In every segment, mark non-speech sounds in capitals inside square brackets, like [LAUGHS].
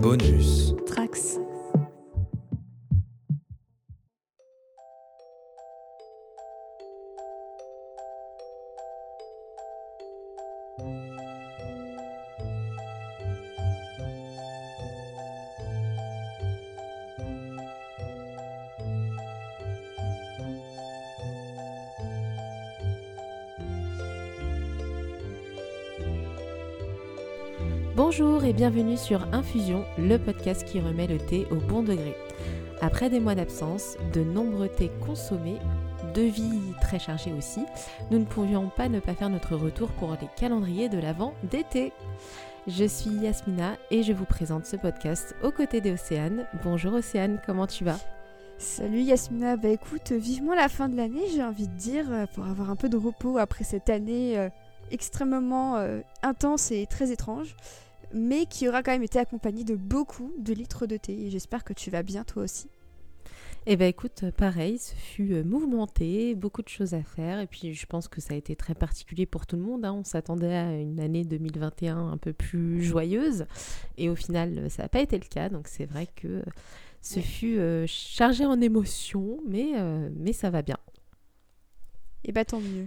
Bonus. Trax. Bienvenue sur Infusion, le podcast qui remet le thé au bon degré. Après des mois d'absence, de nombreux thés consommés, de vie très chargée aussi, nous ne pouvions pas ne pas faire notre retour pour les calendriers de l'Avent d'été. Je suis Yasmina et je vous présente ce podcast aux côtés d'Océane. Bonjour Océane, comment tu vas? Salut Yasmina, bah écoute, vivement la fin de l'année, j'ai envie de dire, euh, pour avoir un peu de repos après cette année euh, extrêmement euh, intense et très étrange, mais qui aura quand même été accompagnée de beaucoup de litres de thé. Et j'espère que tu vas bien toi aussi. Eh bien écoute, pareil, ce fut euh, mouvementé, beaucoup de choses à faire, et puis je pense que ça a été très particulier pour tout le monde. hein. On s'attendait à une année 2021 un peu plus joyeuse, et au final, ça n'a pas été le cas, donc c'est vrai que ce Ouais. fut euh, chargé en émotions, mais, euh, mais ça va bien. Et bah tant mieux.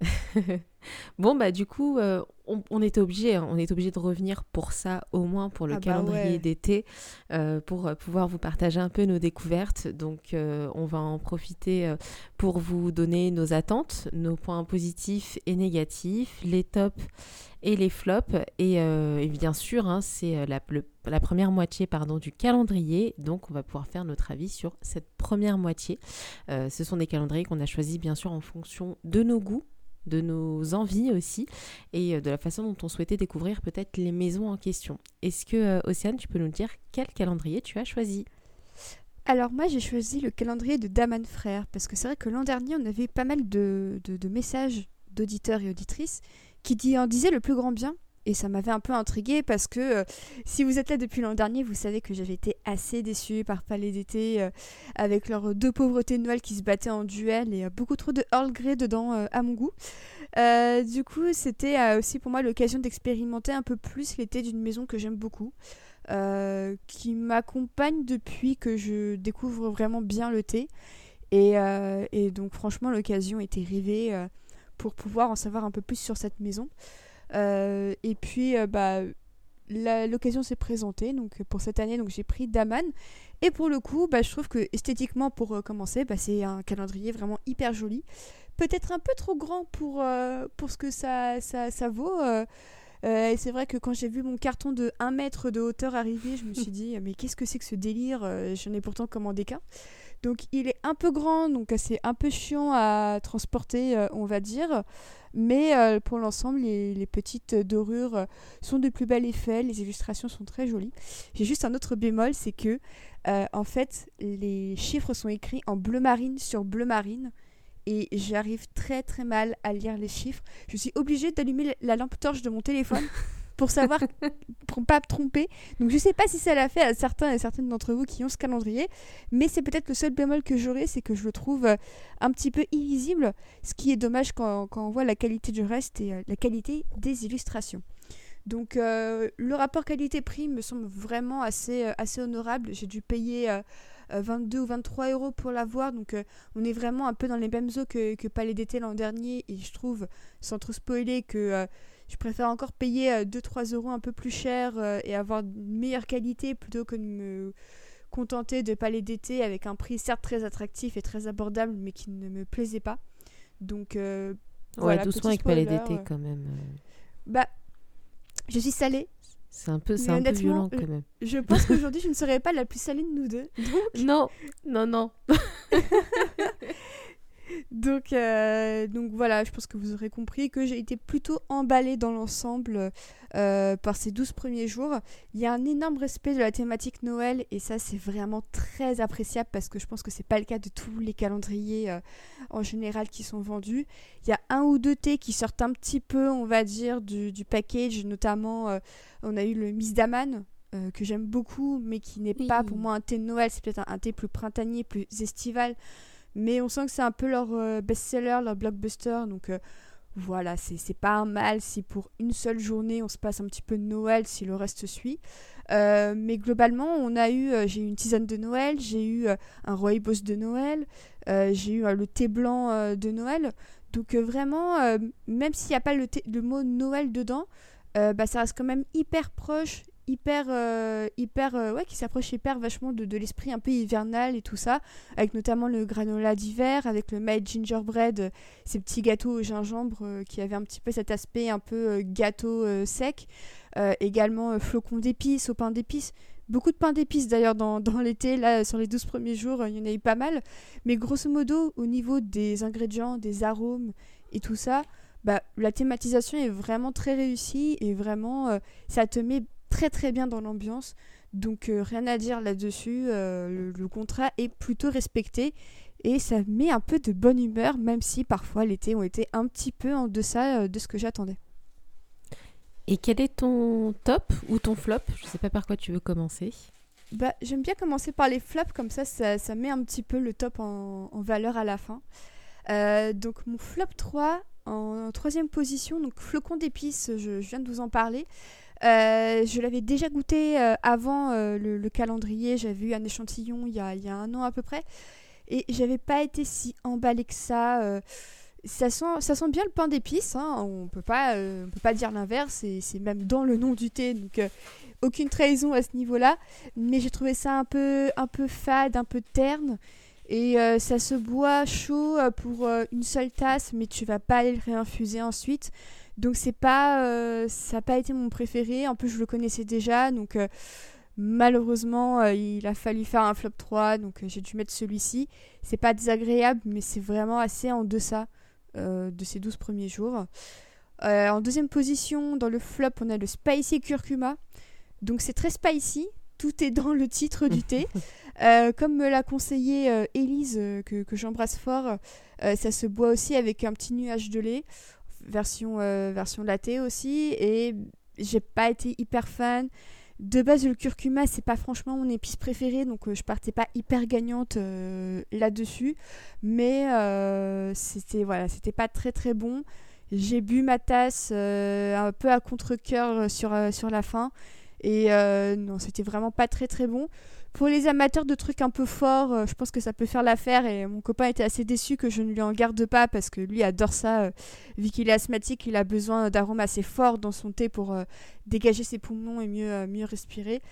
[LAUGHS] Bon bah du coup euh, on, on était obligé on est obligé de revenir pour ça au moins pour le Ah bah calendrier ouais. d'été euh, pour euh, pouvoir vous partager un peu nos découvertes. Donc euh, on va en profiter pour vous donner nos attentes nos points positifs et négatifs les tops et les flops. Et, et bien sûr hein, c'est la, première moitié pardon du calendrier. Donc on va pouvoir faire notre avis sur cette première moitié. Ce sont des calendriers qu'on a choisis bien sûr en fonction de nos goûts de nos envies aussi et euh, de la façon dont on souhaitait découvrir peut-être les maisons en question. Est-ce que euh, Océane, tu peux nous dire quel calendrier tu as choisi? Alors moi j'ai choisi le calendrier de Daman Frères parce que c'est vrai que l'an dernier on avait pas mal de, messages d'auditeurs et auditrices qui en disaient le plus grand bien et ça m'avait un peu intriguée parce que euh, si vous êtes là depuis l'an dernier vous savez que j'avais été assez déçue par Palais d'été euh, avec leurs deux pauvretés de Noël qui se battaient en duel et euh, beaucoup trop de Earl Grey dedans à mon goût. Du coup c'était aussi pour moi l'occasion d'expérimenter un peu plus l'été d'une maison que j'aime beaucoup qui m'accompagne depuis que je découvre vraiment bien le thé. Et, donc franchement l'occasion était rêvée pour pouvoir en savoir un peu plus sur cette maison. Euh, et puis euh, bah, l'occasion s'est présentée donc pour cette année donc j'ai pris Daman et pour le coup bah, je trouve que esthétiquement pour euh, commencer bah, c'est un calendrier vraiment hyper joli peut-être un peu trop grand pour, pour ce que ça, ça, ça vaut et c'est vrai que quand j'ai vu mon carton de 1 mètre de hauteur arriver, je me suis dit, mais qu'est-ce que c'est que ce délire J'en ai pourtant commandé qu'un. Donc il est un peu grand, donc c'est un peu chiant à transporter, on va dire. Mais euh, pour l'ensemble, les, petites dorures euh, sont de plus bel effet, les illustrations sont très jolies. J'ai juste un autre bémol, c'est que euh, en fait, les chiffres sont écrits en bleu marine sur bleu marine. Et j'arrive très très mal à lire les chiffres. Je suis obligée d'allumer la lampe torche de mon téléphone [LAUGHS] pour savoir, [LAUGHS] pour pas me tromper. Donc je sais pas si ça l'a fait à certains et certaines d'entre vous qui ont ce calendrier, mais c'est peut-être le seul bémol que j'aurai, c'est que je le trouve euh, un petit peu illisible, ce qui est dommage quand, quand on voit la qualité du reste et euh, la qualité des illustrations. Donc euh, le rapport qualité-prix me semble vraiment assez, euh, assez honorable. J'ai dû payer euh, euh, 22 ou 23 euros pour l'avoir, donc on est vraiment un peu dans les mêmes eaux que, que Palais d'été l'an dernier, et je trouve, sans trop spoiler, que je préfère encore payer euh, 2-3 euros un peu plus cher euh, et avoir une meilleure qualité plutôt que de me contenter de Palais d'été avec un prix certes très attractif et très abordable, mais qui ne me plaisait pas. Donc euh, voilà, Ouais, doucement avec Palais d'été euh. quand même. euh. Bah, je suis salée. C'est un peu, c'est un peu violent euh, quand même. Je pense [LAUGHS] qu'aujourd'hui, je ne serai pas la plus salée de nous deux. Donc, Non, non, non. [LAUGHS] donc, euh, donc voilà, je pense que vous aurez compris que j'ai été plutôt emballée dans l'ensemble euh, par ces 12 premiers jours. Il y a un énorme respect de la thématique Noël et ça, c'est vraiment très appréciable parce que je pense que c'est pas le cas de tous les calendriers euh, en général qui sont vendus. Il y a un ou deux thés qui sortent un petit peu, on va dire, du, du package, notamment on a eu le Miss Daman. euh, que j'aime beaucoup, mais qui n'est pas pour moi un thé de Noël, c'est peut-être un, un thé plus printanier, plus estival. Mais on sent que c'est un peu leur euh, best-seller, leur blockbuster. Donc euh, voilà, c'est pas mal si pour une seule journée on se passe un petit peu de Noël, si le reste suit. Euh, mais globalement, on a eu, j'ai eu une tisane de Noël, j'ai eu un rooibos de Noël, j'ai eu le thé blanc de Noël. Donc vraiment, même s'il n'y a pas le, le, mot Noël dedans, bah, ça reste quand même hyper proche hyper, euh, hyper euh, ouais, qui s'approche hyper vachement de, de l'esprit un peu hivernal et tout ça, avec notamment le granola d'hiver, avec le made gingerbread, euh, ces petits gâteaux au gingembre qui avaient un petit peu cet aspect un peu gâteau sec, également flocons d'épices, au pain d'épices. Beaucoup de pain d'épices d'ailleurs dans, [LAUGHS] dans l'été, là sur les 12 premiers jours, il y en a eu pas mal. Mais grosso modo, au niveau des ingrédients, des arômes et tout ça, bah, la thématisation est vraiment très réussie et vraiment ça te met très très bien dans l'ambiance. Donc euh, rien à dire là-dessus, euh, le, contrat est plutôt respecté et ça met un peu de bonne humeur, même si parfois l'été ont été un petit peu en deçà euh, de ce que j'attendais. Et quel est ton top ou ton flop? Je sais pas par quoi tu veux commencer. Bah, J'aime bien commencer par les flops, comme ça, ça, met un petit peu le top en, valeur à la fin. donc mon flop 3, en troisième position, donc flocon d'épices, je, je, viens de vous en parler. Euh, je l'avais déjà goûté euh, avant euh, le, calendrier. J'avais eu un échantillon il y, a, un an à peu près. Et j'avais pas été si emballée que ça. ça, sent, bien le pain d'épices. Hein. On peut pas, peut pas dire l'inverse. C'est même dans le nom du thé. Donc aucune trahison à ce niveau-là. Mais j'ai trouvé ça un peu, un peu fade, un peu terne. Et ça se boit chaud pour une seule tasse, mais tu vas pas aller le réinfuser ensuite. Donc c'est pas, euh, ça n'a pas été mon préféré. En plus, je le connaissais déjà, donc euh, malheureusement, euh, il a fallu faire un flop 3, donc j'ai dû mettre celui-ci. C'est pas désagréable, mais c'est vraiment assez en deçà de ces 12 premiers jours. en deuxième position, dans le flop, on a le Spicy Curcuma. Donc c'est très spicy, tout est dans le titre du thé. [LAUGHS] comme me l'a conseillé Elise, que, que j'embrasse fort, ça se boit aussi avec un petit nuage de lait version, euh, version latte aussi. Et j'ai pas été hyper fan. De base, le curcuma, c'est pas franchement mon épice préférée, donc euh, je partais pas hyper gagnante euh, là-dessus. Mais c'était voilà, c'était pas très très bon. J'ai bu ma tasse un peu à contre-coeur sur, sur la fin. Et non, c'était vraiment pas très très bon. Pour les amateurs de trucs un peu forts, euh, je pense que ça peut faire l'affaire et mon copain était assez déçu que je ne lui en garde pas parce que lui adore ça. Euh, vu qu'il est asthmatique, il a besoin d'arômes assez forts dans son thé pour euh, dégager ses poumons et mieux, mieux respirer.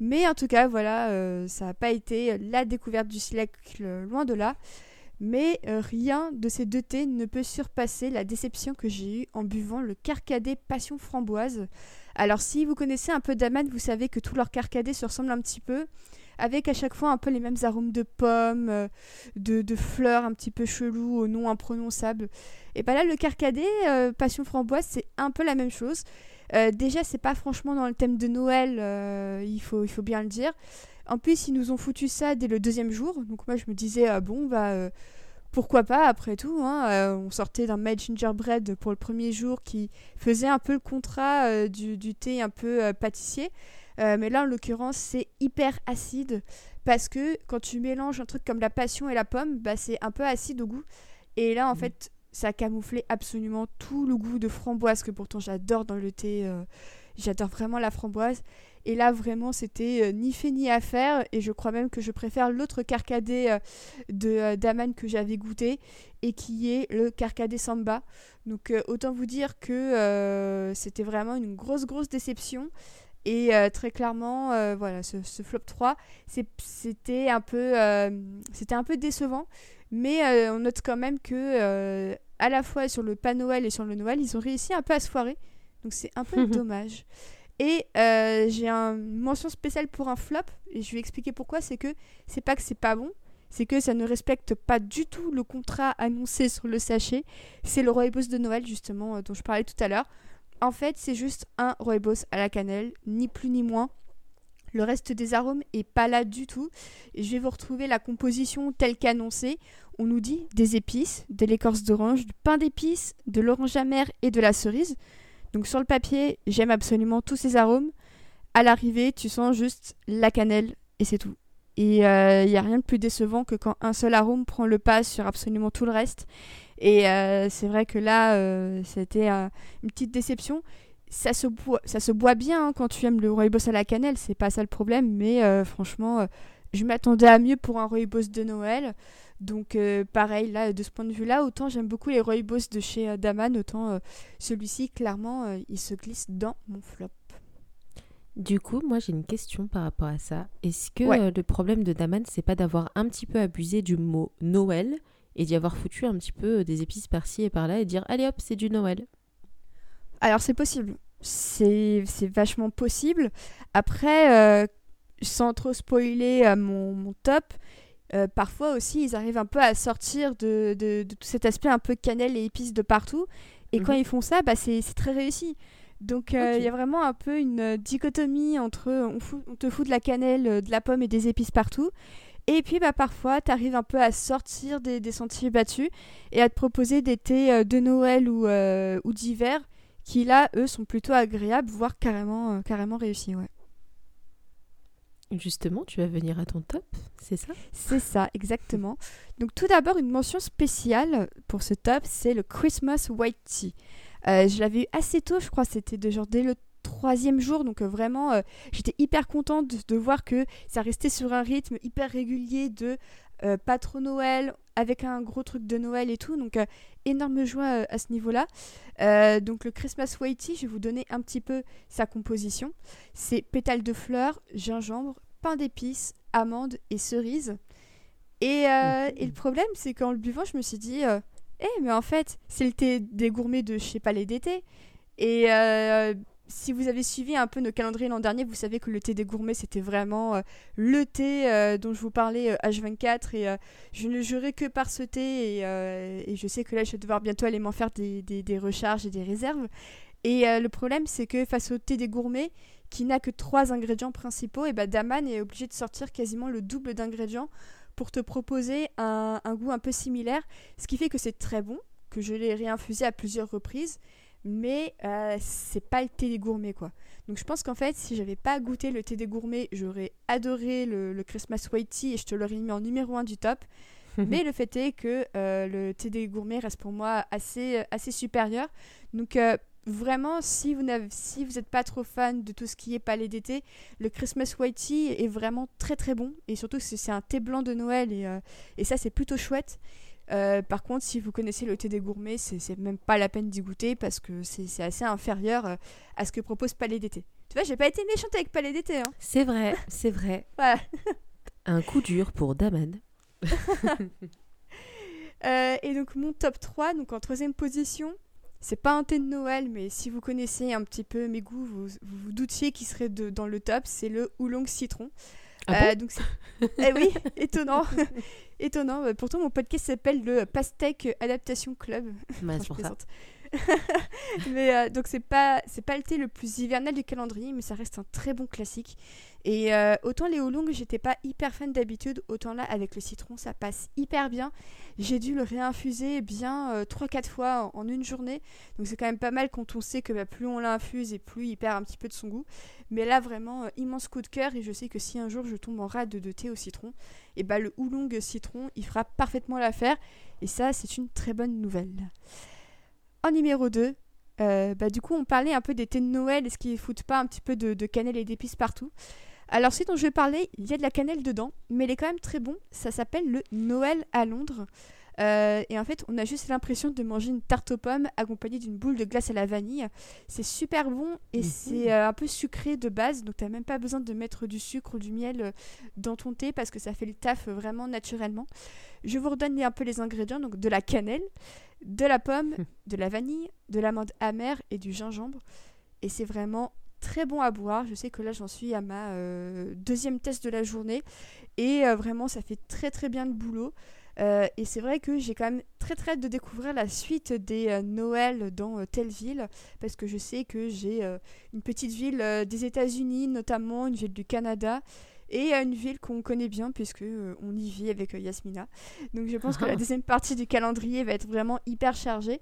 Mais en tout cas, voilà, ça n'a pas été la découverte du siècle, loin de là. Mais rien de ces deux thés ne peut surpasser la déception que j'ai eue en buvant le Carcadet Passion Framboise. Alors si vous connaissez un peu d'Aman, vous savez que tous leurs Carcadets se ressemblent un petit peu avec à chaque fois un peu les mêmes arômes de pommes, euh, de, fleurs un petit peu chelous, au nom imprononçable. Et bien là, le carcadet, euh, passion framboise, c'est un peu la même chose. Euh, déjà, c'est pas franchement dans le thème de Noël, il faut bien le dire. En plus, ils nous ont foutu ça dès le deuxième jour. Donc moi, je me disais, ah bon, bah pourquoi pas après tout hein, On sortait d'un made gingerbread pour le premier jour qui faisait un peu le contrat du, du, thé un peu pâtissier. Euh, mais là, en l'occurrence, c'est hyper acide parce que quand tu mélanges un truc comme la passion et la pomme, bah, c'est un peu acide au goût. Et là, en mm. fait, ça a camouflé absolument tout le goût de framboise que pourtant j'adore dans le thé. Euh, j'adore vraiment la framboise. Et là, vraiment, c'était euh, ni fait ni à faire. Et je crois même que je préfère l'autre carcadet de d'Aman que j'avais goûté et qui est le carcadet Samba. Donc, autant vous dire que c'était vraiment une grosse, grosse déception. Et euh, très clairement, euh, voilà, ce, flop 3, c'était un, peu, euh, c'était un peu décevant. Mais on note quand même que, à la fois sur le pas Noël et sur le Noël, ils ont réussi un peu à se foirer. Donc c'est un peu [LAUGHS] dommage. Et j'ai une mention spéciale pour un flop, et je vais expliquer pourquoi. C'est que c'est pas que c'est pas bon, c'est que ça ne respecte pas du tout le contrat annoncé sur le sachet. C'est le rooibos de Noël, justement, dont je parlais tout à l'heure. En fait, c'est juste un rooibos à la cannelle, ni plus ni moins. Le reste des arômes est pas là du tout. Et je vais vous retrouver la composition telle qu'annoncée. On nous dit des épices, de l'écorce d'orange, du pain d'épices, de l'orange amère et de la cerise. Donc sur le papier, j'aime absolument tous ces arômes. À l'arrivée, tu sens juste la cannelle et c'est tout. Et il euh, n'y a rien de plus décevant que quand un seul arôme prend le pas sur absolument tout le reste. Et c'est vrai que là, c'était une petite déception. Ça se, boit, ça se boit bien hein, quand tu aimes le rooibos à la cannelle, c'est pas ça le problème, mais franchement, je m'attendais à mieux pour un rooibos de Noël. Donc pareil, là, de ce point de vue-là, autant j'aime beaucoup les rooibos de chez Daman, autant celui-ci, clairement, il se glisse dans mon flop. Du coup, moi j'ai une question par rapport à ça. Est-ce que euh, le problème de Daman, c'est pas d'avoir un petit peu abusé du mot Noël et d'y avoir foutu un petit peu euh, des épices par-ci et par-là et dire allez hop, c'est du Noël Alors c'est possible. C'est vachement possible. Après, euh, sans trop spoiler mon, top, parfois aussi ils arrivent un peu à sortir de, tout cet aspect un peu cannelle et épices de partout. Et quand mhm. ils font ça, bah, c'est très réussi. Donc euh, il y a vraiment un peu une euh, dichotomie entre on, on, te fout de la cannelle, euh, de la pomme et des épices partout. Et puis bah, parfois, tu arrives un peu à sortir des, des, sentiers battus et à te proposer des thés de Noël ou, ou d'hiver qui là, eux, sont plutôt agréables, voire carrément, carrément réussis. Ouais. Justement, tu vas venir à ton top, c'est ça? C'est ça, exactement. Donc tout d'abord, une mention spéciale pour ce top, c'est le Christmas White Tea. Euh, je l'avais eu assez tôt, je crois, c'était de genre dès le troisième jour, donc euh, vraiment, euh, j'étais hyper contente de, voir que ça restait sur un rythme hyper régulier de pas trop Noël, avec un gros truc de Noël et tout, donc énorme joie à ce niveau-là. donc le Christmas Whitey, je vais vous donner un petit peu sa composition. C'est pétales de fleurs, gingembre, pain d'épices, amandes et cerises. Et, et le problème, c'est qu'en le buvant, je me suis dit, eh, mais en fait, c'est le thé des gourmets de chez Palais d'été. Et euh, si vous avez suivi un peu nos calendriers l'an dernier, vous savez que le thé des gourmets, c'était vraiment euh, le thé euh, dont je vous parlais H24. Et je ne jurais que par ce thé. Et, je sais que là, je vais devoir bientôt aller m'en faire des, des, recharges et des réserves. Et le problème, c'est que face au thé des gourmets, qui n'a que trois ingrédients principaux, et ben Daman est obligé de sortir quasiment le double d'ingrédients pour te proposer un, goût un peu similaire, ce qui fait que c'est très bon, que je l'ai réinfusé à plusieurs reprises, mais euh, c'est pas le thé des gourmets quoi. Donc je pense qu'en fait, si j'avais pas goûté le thé des gourmets, j'aurais adoré le, Christmas White Tea et je te l'aurais mis en numéro 1 du top. [LAUGHS] mais le fait est que euh, le thé des gourmets reste pour moi assez, assez supérieur. Donc euh, vraiment, si vous n'êtes si vous pas trop fan de tout ce qui est palais d'été, le Christmas White Tea est vraiment très très bon. Et surtout, c'est un thé blanc de Noël et, euh, et ça, c'est plutôt chouette. Euh, par contre, si vous connaissez le thé des gourmets, c'est même pas la peine d'y goûter parce que c'est assez inférieur euh, à ce que propose Palais d'été. Tu vois, j'ai pas été méchante avec Palais d'été. Hein. C'est vrai, [LAUGHS] c'est vrai. Un coup dur pour Daman. [LAUGHS] et donc mon top 3, donc en troisième position, c'est pas un thé de Noël, mais si vous connaissez un petit peu mes goûts, vous vous, doutiez qu'il serait de, dans le top. C'est le oolong citron. Ah euh, donc eh oui, [LAUGHS] étonnant. étonnant. Pourtant, mon podcast s'appelle le Pastèque Adaptation Club. Bah. [LAUGHS] mais euh, donc c'est pas c'est le thé le plus hivernal du calendrier, mais ça reste un très bon classique. Et euh, autant les oolong, j'étais pas hyper fan d'habitude, autant là avec le citron, ça passe hyper bien. J'ai dû le réinfuser bien 3-4 euh, fois en, une journée, donc c'est quand même pas mal quand on sait que bah, plus on l'infuse et plus il perd un petit peu de son goût. Mais là vraiment immense coup de cœur et je sais que si un jour je tombe en rade de thé au citron, et bah le oolong citron, il fera parfaitement l'affaire. Et ça, c'est une très bonne nouvelle. En numéro 2, euh, bah, du coup, on parlait un peu des thés de Noël. Est-ce qu'ils ne foutent pas un petit peu de, cannelle et d'épices partout? Alors, ce dont je vais parler, il y a de la cannelle dedans, mais elle est quand même très bon. Ça s'appelle le Noël à Londres. Euh, et en fait, on a juste l'impression de manger une tarte aux pommes accompagnée d'une boule de glace à la vanille. C'est super bon et mhm. c'est euh, un peu sucré de base, donc tu n'as même pas besoin de mettre du sucre ou du miel dans ton thé parce que ça fait le taf vraiment naturellement. Je vous redonne un peu les ingrédients, donc de la cannelle, de la pomme, [LAUGHS] de la vanille, de l'amande amère et du gingembre. Et c'est vraiment très bon à boire. Je sais que là j'en suis à ma deuxième test de la journée et vraiment ça fait très très bien le boulot. Euh, et c'est vrai que j'ai quand même très très hâte de découvrir la suite des euh, Noëls dans euh, telle ville, parce que je sais que j'ai une petite ville des États-Unis, notamment une ville du Canada, et une ville qu'on connaît bien, puisque on y vit avec Yasmina. Donc je pense que la [LAUGHS] deuxième partie du calendrier va être vraiment hyper chargée.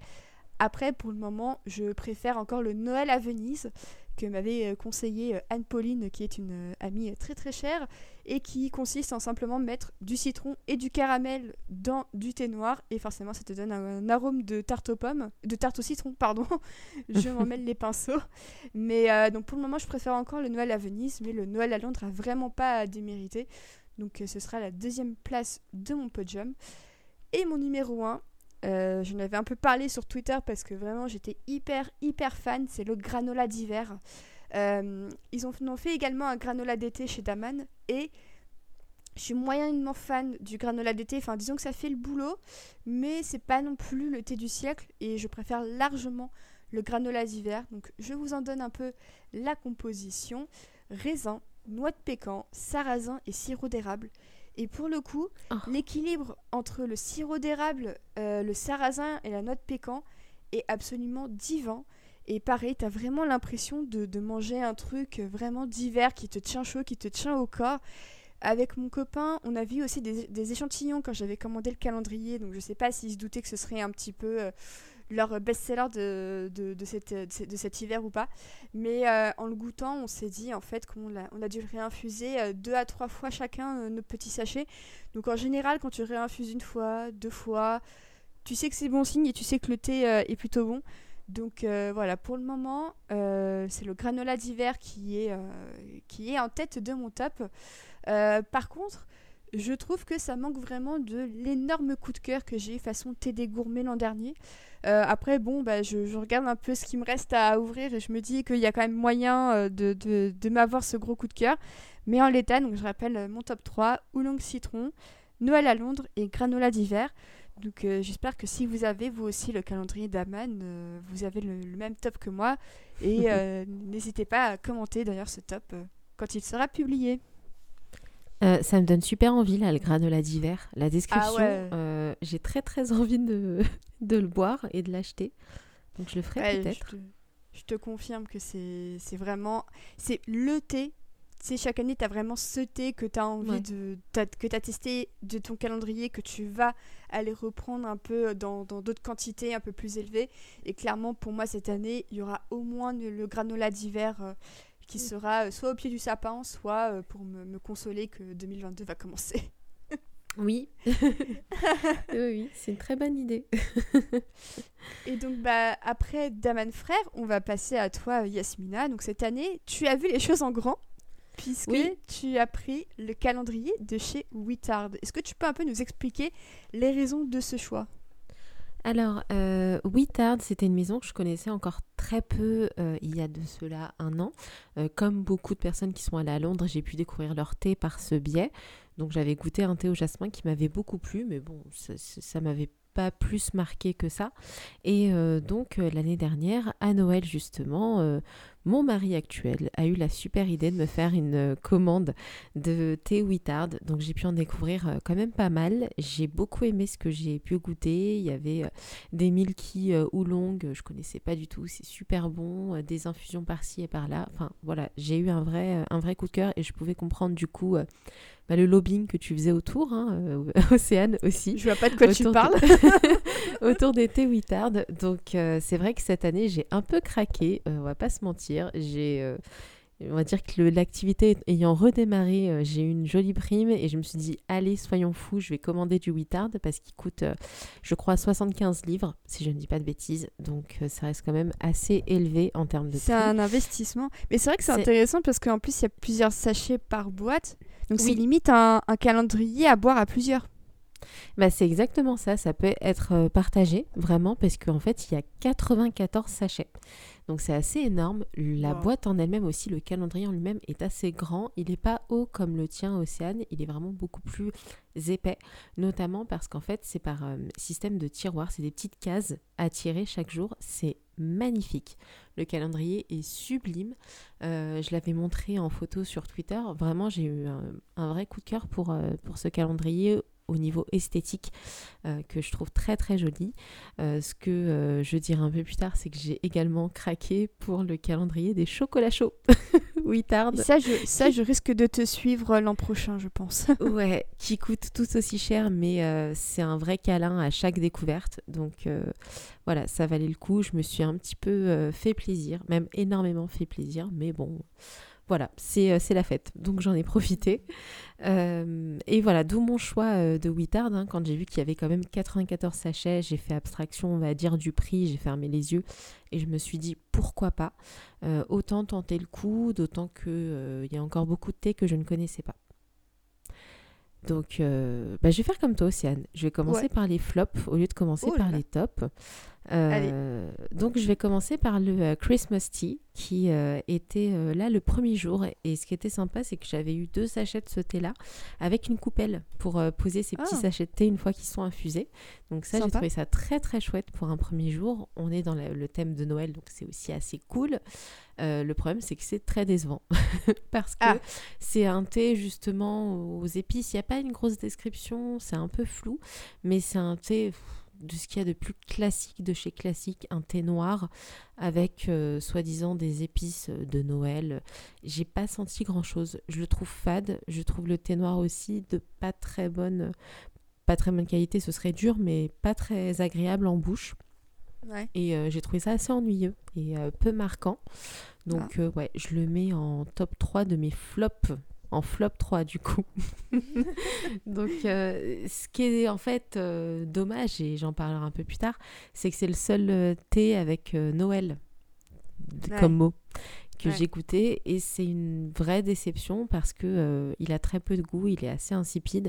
Après, pour le moment, je préfère encore le Noël à Venise, que m'avait conseillé Anne-Pauline, qui est une amie très très chère, et qui consiste en simplement mettre du citron et du caramel dans du thé noir, et forcément ça te donne un, arôme de tarte aux pommes, de tarte au citron, pardon. [LAUGHS] je m'en mêle les pinceaux. Mais donc pour le moment, je préfère encore le Noël à Venise, mais le Noël à Londres a vraiment pas à démériter. Donc ce sera la deuxième place de mon podium. Et mon numéro 1, euh, j'en avais un peu parlé sur Twitter parce que vraiment j'étais hyper hyper fan, c'est le granola d'hiver. Euh, ils ont, ont, fait également un granola d'été chez Daman et je suis moyennement fan du granola d'été. Enfin, disons que ça fait le boulot, mais c'est pas non plus le thé du siècle et je préfère largement le granola d'hiver. Donc, je vous en donne un peu la composition raisin, noix de pécan, sarrasin et sirop d'érable. Et pour le coup, oh. l'équilibre entre le sirop d'érable, euh, le sarrasin et la noix de pécan est absolument divin. Et pareil, tu as vraiment l'impression de, manger un truc vraiment d'hiver qui te tient chaud, qui te tient au corps. Avec mon copain, on a vu aussi des, échantillons quand j'avais commandé le calendrier, donc je sais pas s'il se doutait que ce serait un petit peu euh, leur best-seller de, de, de, cet hiver ou pas. Mais euh, en le goûtant, on s'est dit en fait qu'on a, on a dû le réinfuser euh, deux à trois fois chacun euh, nos petits sachets. Donc en général, quand tu réinfuses une fois, deux fois, tu sais que c'est bon signe et tu sais que le thé est plutôt bon. Donc voilà, pour le moment, c'est le granola d'hiver qui, est qui est en tête de mon top. par contre, je trouve que ça manque vraiment de l'énorme coup de cœur que j'ai façon thé des gourmets l'an dernier. Euh, après, bon, bah, je, regarde un peu ce qui me reste à ouvrir et je me dis qu'il y a quand même moyen euh, de, de, m'avoir ce gros coup de cœur. Mais en l'état, donc je rappelle euh, mon top 3, Oolong Citron, Noël à Londres et Granola d'hiver. Donc j'espère que si vous avez vous aussi le calendrier d'Aman, vous avez le, même top que moi. Et [LAUGHS] n'hésitez pas à commenter d'ailleurs ce top quand il sera publié. Euh, ça me donne super envie, là, le granola d'hiver. La description, ah euh, j'ai très très envie de, [LAUGHS] de, le boire et de l'acheter. Donc je le ferai peut-être. Je, te confirme que c'est vraiment... C'est le thé. C'est chaque année, tu as vraiment ce thé que tu as envie de... que tu as testé de ton calendrier, que tu vas aller reprendre un peu dans d'autres quantités un peu plus élevées. Et clairement, pour moi, cette année, il y aura au moins le, granola d'hiver... Euh, qui sera euh, soit au pied du sapin, soit euh, pour me, consoler que 2022 va commencer. [LAUGHS] [LAUGHS] Oui, oui, c'est une très bonne idée. [LAUGHS] et donc, bah, après Daman Frère, on va passer à toi, Yasmina. Donc, cette année, tu as vu les choses en grand, puisque tu as pris le calendrier de chez Wittard. Est-ce que tu peux un peu nous expliquer les raisons de ce choix? Alors, euh, c'était une maison que je connaissais encore très peu euh, il y a de cela un an. Euh, comme beaucoup de personnes qui sont allées à Londres, j'ai pu découvrir leur thé par ce biais. Donc j'avais goûté un thé au jasmin qui m'avait beaucoup plu, mais bon, ça, ça m'avait pas plus marqué que ça. Et euh, donc l'année dernière, à Noël justement, mon mari actuel a eu la super idée de me faire une commande de thé Wittard. Donc j'ai pu en découvrir quand même pas mal. J'ai beaucoup aimé ce que j'ai pu goûter. Il y avait des milky oolong, je connaissais pas du tout, c'est super bon, des infusions par-ci et par-là. Enfin voilà, j'ai eu un vrai, un vrai coup de cœur et je pouvais comprendre du coup bah, le lobbying que tu faisais autour, hein, euh, [LAUGHS] Océane aussi. Je vois pas de quoi tu parles. [LAUGHS] [LAUGHS] autour des thé Wittard. Donc euh, c'est vrai que cette année j'ai un peu craqué, euh, on va pas se mentir. J'ai on va dire que l'activité ayant redémarré, j'ai eu une jolie prime et je me suis dit, allez, soyons fous, je vais commander du Wittard parce qu'il coûte, je crois, 75 livres, si je ne dis pas de bêtises. Donc ça reste quand même assez élevé en termes de C'est un investissement. Mais c'est vrai que c'est intéressant parce qu'en plus, il y a plusieurs sachets par boîte. Donc c'est limite un, calendrier à boire à plusieurs. Bah, c'est exactement ça, ça peut être euh, partagé vraiment parce qu'en fait il y a 94 sachets. Donc c'est assez énorme. La boîte en elle-même aussi, le calendrier en lui-même est assez grand. Il n'est pas haut comme le tien Océane, il est vraiment beaucoup plus épais, notamment parce qu'en fait c'est par euh, système de tiroir, c'est des petites cases à tirer chaque jour. C'est magnifique. Le calendrier est sublime. Euh, je l'avais montré en photo sur Twitter. Vraiment, j'ai eu un, vrai coup de cœur pour, euh, pour ce calendrier au niveau esthétique euh, que je trouve très très joli. ce que je dirai un peu plus tard, c'est que j'ai également craqué pour le calendrier des chocolats chauds. [LAUGHS] Wittard. Ça je, ça, je risque de te suivre l'an prochain, je pense. [LAUGHS] ouais, qui coûte tout aussi cher, mais euh, c'est un vrai câlin à chaque découverte. Donc euh, voilà, ça valait le coup. Je me suis un petit peu euh, fait plaisir, même énormément fait plaisir, mais bon voilà, c'est la fête. Donc j'en ai profité. et voilà, d'où mon choix de Wittard. Hein, quand j'ai vu qu'il y avait quand même 94 sachets, j'ai fait abstraction, on va dire, du prix, j'ai fermé les yeux et je me suis dit pourquoi pas? autant tenter le coup, d'autant qu'il y a encore beaucoup de thé que je ne connaissais pas. Donc, bah, je vais faire comme toi, Océane. Je vais commencer par les flops au lieu de commencer oh par les tops. Euh, donc je vais commencer par le euh, Christmas Tea qui euh, était là le premier jour et ce qui était sympa c'est que j'avais eu deux sachets de ce thé là avec une coupelle pour poser ces petits ah. sachets de thé une fois qu'ils sont infusés. Donc ça j'ai trouvé ça très très chouette pour un premier jour. On est dans le, thème de Noël donc c'est aussi assez cool. le problème c'est que c'est très décevant [LAUGHS] parce que ah. c'est un thé justement aux épices. Il n'y a pas une grosse description, c'est un peu flou mais c'est un thé de ce qu'il y a de plus classique de chez classique, un thé noir avec euh, soi-disant des épices de Noël. J'ai pas senti grand chose. Je le trouve fade. Je trouve le thé noir aussi de pas très bonne, pas très bonne qualité. Ce serait dur, mais pas très agréable en bouche. Et euh, j'ai trouvé ça assez ennuyeux et euh, peu marquant. Donc ah. ouais, je le mets en top 3 de mes flops en flop 3 du coup. [LAUGHS] Donc euh, ce qui est en fait euh, dommage, et j'en parlerai un peu plus tard, c'est que c'est le seul euh, thé avec Noël comme mot que j'ai goûté et c'est une vraie déception parce que il a très peu de goût, il est assez insipide.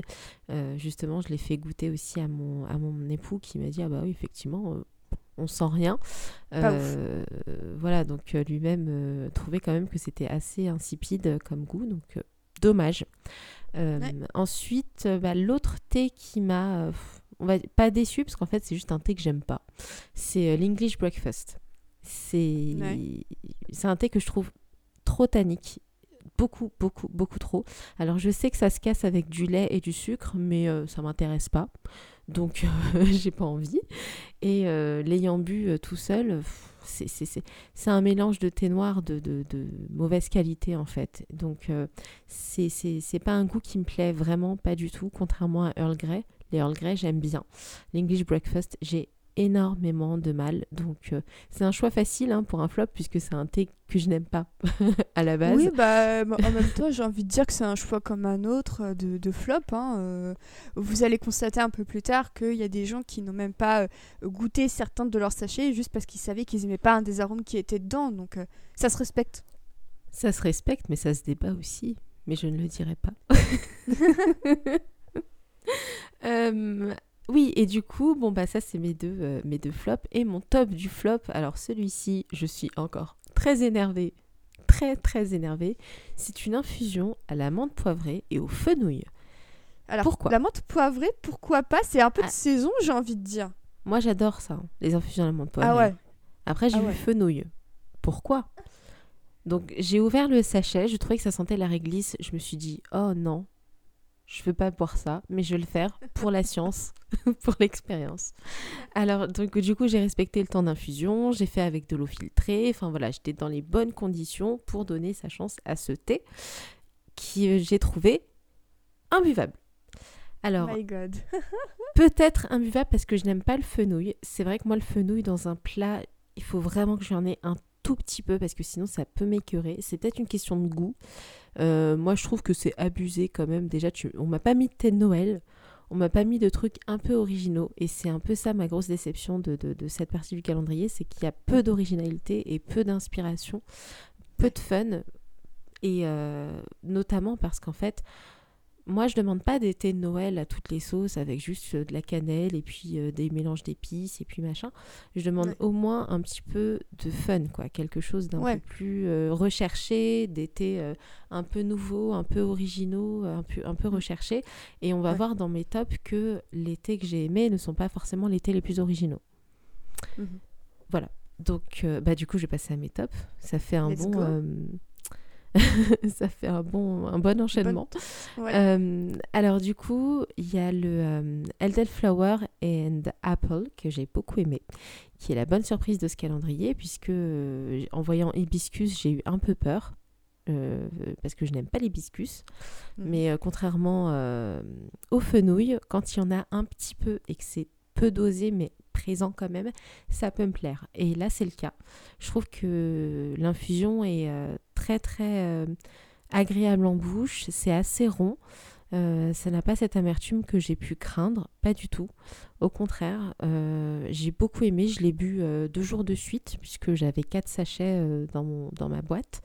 justement, je l'ai fait goûter aussi à mon, à mon époux qui m'a dit ah bah oui effectivement on sent rien. voilà, donc lui-même trouvait quand même que c'était assez insipide comme goût, donc dommage. Euh, ensuite, euh, bah, l'autre thé qui m'a, euh, on va pas déçu parce qu'en fait c'est juste un thé que j'aime pas. C'est l'English Breakfast. C'est c'est un thé que je trouve trop tannique. Beaucoup, beaucoup, beaucoup trop. Alors je sais que ça se casse avec du lait et du sucre, mais ça m'intéresse pas. Donc [LAUGHS] j'ai pas envie. Et l'ayant bu tout seul, c'est un mélange de thé noir de, mauvaise qualité en fait. Donc euh, c'est pas un goût qui me plaît vraiment pas du tout, contrairement à Earl Grey. Les Earl Grey j'aime bien. L'English Breakfast j'ai énormément de mal. Donc euh, c'est un choix facile hein, pour un flop puisque c'est un thé que je n'aime pas [LAUGHS] à la base. Oui, bah en même temps j'ai envie de dire que c'est un choix comme un autre euh, de, flop. Hein, euh. vous allez constater un peu plus tard qu'il y a des gens qui n'ont même pas goûté certains de leurs sachets juste parce qu'ils savaient qu'ils n'aimaient pas un des arômes qui était dedans. Donc ça se respecte. Ça se respecte, mais ça se débat aussi. Mais je ne le dirai pas. [LAUGHS] [LAUGHS] Oui, et du coup, bon bah ça c'est mes deux, euh, mes deux flops. Et mon top du flop, alors celui-ci, je suis encore très énervée, très très énervée. C'est une infusion à la menthe poivrée et au fenouil. Alors pourquoi La menthe poivrée, pourquoi pas? C'est un peu de ah. saison, j'ai envie de dire. Moi j'adore ça, hein, les infusions à la menthe poivrée. Ah ouais. Après j'ai ah vu fenouil. Pourquoi? Donc j'ai ouvert le sachet, je trouvais que ça sentait la réglisse. Je me suis dit, oh non, je veux pas boire ça, mais je vais le faire pour la science, [LAUGHS] pour l'expérience. Alors, donc, du coup, j'ai respecté le temps d'infusion, j'ai fait avec de l'eau filtrée, enfin voilà, j'étais dans les bonnes conditions pour donner sa chance à ce thé qui euh, j'ai trouvé imbuvable. Alors, [LAUGHS] peut-être imbuvable parce que je n'aime pas le fenouil. C'est vrai que moi, le fenouil dans un plat, il faut vraiment que j'en ai un tout petit peu parce que sinon ça peut m'écœurer. C'est peut-être une question de goût. Euh, moi, je trouve que c'est abusé quand même. Déjà, tu... on m'a pas mis de thé Noël. On m'a pas mis de trucs un peu originaux. Et c'est un peu ça ma grosse déception de, de, cette partie du calendrier. C'est qu'il y a peu d'originalité et peu d'inspiration, peu de fun. Et euh, notamment parce qu'en fait, moi, je demande pas des thés de Noël à toutes les sauces avec juste euh, de la cannelle et puis euh, des mélanges d'épices et puis machin. Je demande au moins un petit peu de fun, quoi, quelque chose d'un peu plus euh, recherché, des thés un peu nouveaux, un peu originaux, un peu, un peu mm. recherchés. Et on va voir dans mes tops que les thés que j'ai aimés ne sont pas forcément les thés les plus originaux. Mhm. Voilà. Donc, bah, du coup, je vais passer à mes tops. Ça fait un bon [LAUGHS] ça fait un bon, un bon enchaînement. Euh, alors du coup, il y a le euh, Flower and Apple que j'ai beaucoup aimé, qui est la bonne surprise de ce calendrier, puisque euh, en voyant Hibiscus, j'ai eu un peu peur. parce que je n'aime pas l'hibiscus. Mhm. Mais contrairement aux fenouilles, quand il y en a un petit peu et que c'est peu dosé, mais présent quand même, ça peut me plaire. Et là, c'est le cas. Je trouve que l'infusion est très, très agréable en bouche. C'est assez rond. Euh, ça n'a pas cette amertume que j'ai pu craindre, pas du tout. Au contraire, euh, j'ai beaucoup aimé. Je l'ai bu euh, deux jours de suite puisque j'avais quatre sachets dans, mon, dans ma boîte.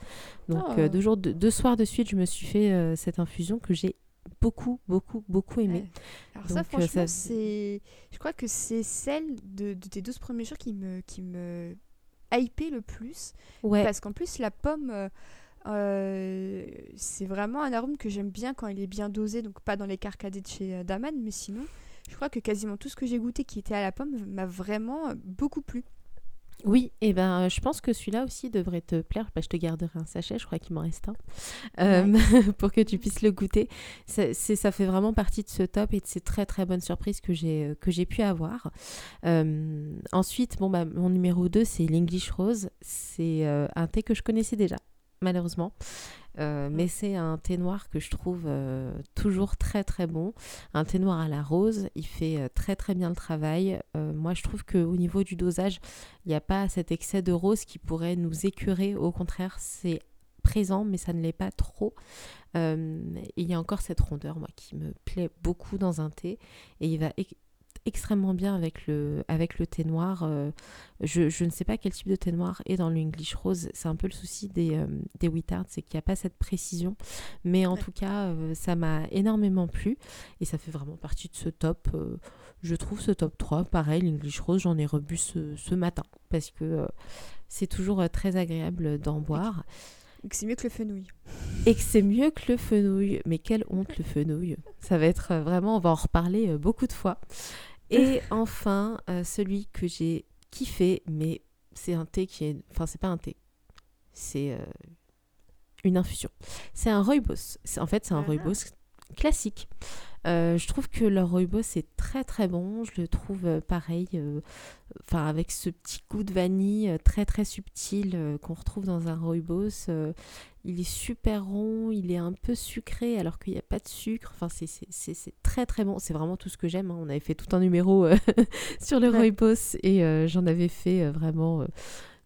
Donc Oh. deux, jours de, deux soirs de suite, je me suis fait cette infusion que j'ai beaucoup, beaucoup, beaucoup aimé. Ouais. Alors ça, Donc, euh, franchement, ça- c'est... Je crois que c'est celle de, de tes 12 premiers jours qui me, qui me hypait le plus. Ouais, Parce qu'en plus, la pomme, euh, euh, c'est vraiment un arôme que j'aime bien quand il est bien dosé. Donc pas dans les carcadés de chez Daman, mais sinon, je crois que quasiment tout ce que j'ai goûté qui était à la pomme m'a vraiment beaucoup plu. Oui, et ben je pense que celui-là aussi devrait te plaire. Bah, je te garderai un sachet, je crois qu'il m'en reste un, euh, [LAUGHS] pour que tu puisses le goûter. Ça, c'est- ça fait vraiment partie de ce top et de ces très très bonnes surprises que j'ai que j'ai pu avoir. Euh, ensuite, bon bah mon numéro 2 c'est l'English Rose. C'est euh, un thé que je connaissais déjà, malheureusement. Euh, mais c'est un thé noir que je trouve euh, toujours très très bon. Un thé noir à la rose, il fait euh, très très bien le travail. Moi je trouve qu'au niveau du dosage, il n'y a pas cet excès de rose qui pourrait nous écurer. Au contraire, c'est présent, mais ça ne l'est pas trop. Il y a encore cette rondeur, moi, qui me plaît beaucoup dans un thé. Et il va ex- extrêmement bien avec le, avec le thé noir. Euh, je, je ne sais pas quel type de thé noir est dans l'English Rose. C'est un peu le souci des, euh, des Wittards, c'est qu'il n'y a pas cette précision. Mais en Ouais. tout cas, euh, ça m'a énormément plu. Et ça fait vraiment partie de ce top. euh, je trouve ce top 3. Pareil, l'English Rose, j'en ai rebu ce, ce matin. Parce que c'est toujours très agréable d'en boire. Donc c'est mieux que le fenouil. Et que c'est mieux que le fenouil. Mais quelle honte le fenouil. Ça va être vraiment, on va en reparler beaucoup de fois. Et [LAUGHS] enfin, euh, celui que j'ai kiffé, mais c'est un thé qui est... Enfin, c'est pas un thé. C'est euh, une infusion. C'est un rooibos. En fait, c'est un Ah. rooibos classique. Euh, je trouve que leur rooibos est très très bon. Je le trouve euh, pareil, euh, enfin avec ce petit goût de vanille très très subtil qu'on retrouve dans un rooibos. il est super rond, il est un peu sucré alors qu'il n'y a pas de sucre. Enfin, c'est- très très bon. C'est vraiment tout ce que j'aime. hein. On avait fait tout un numéro [LAUGHS] sur le Ouais. rooibos et j'en avais fait vraiment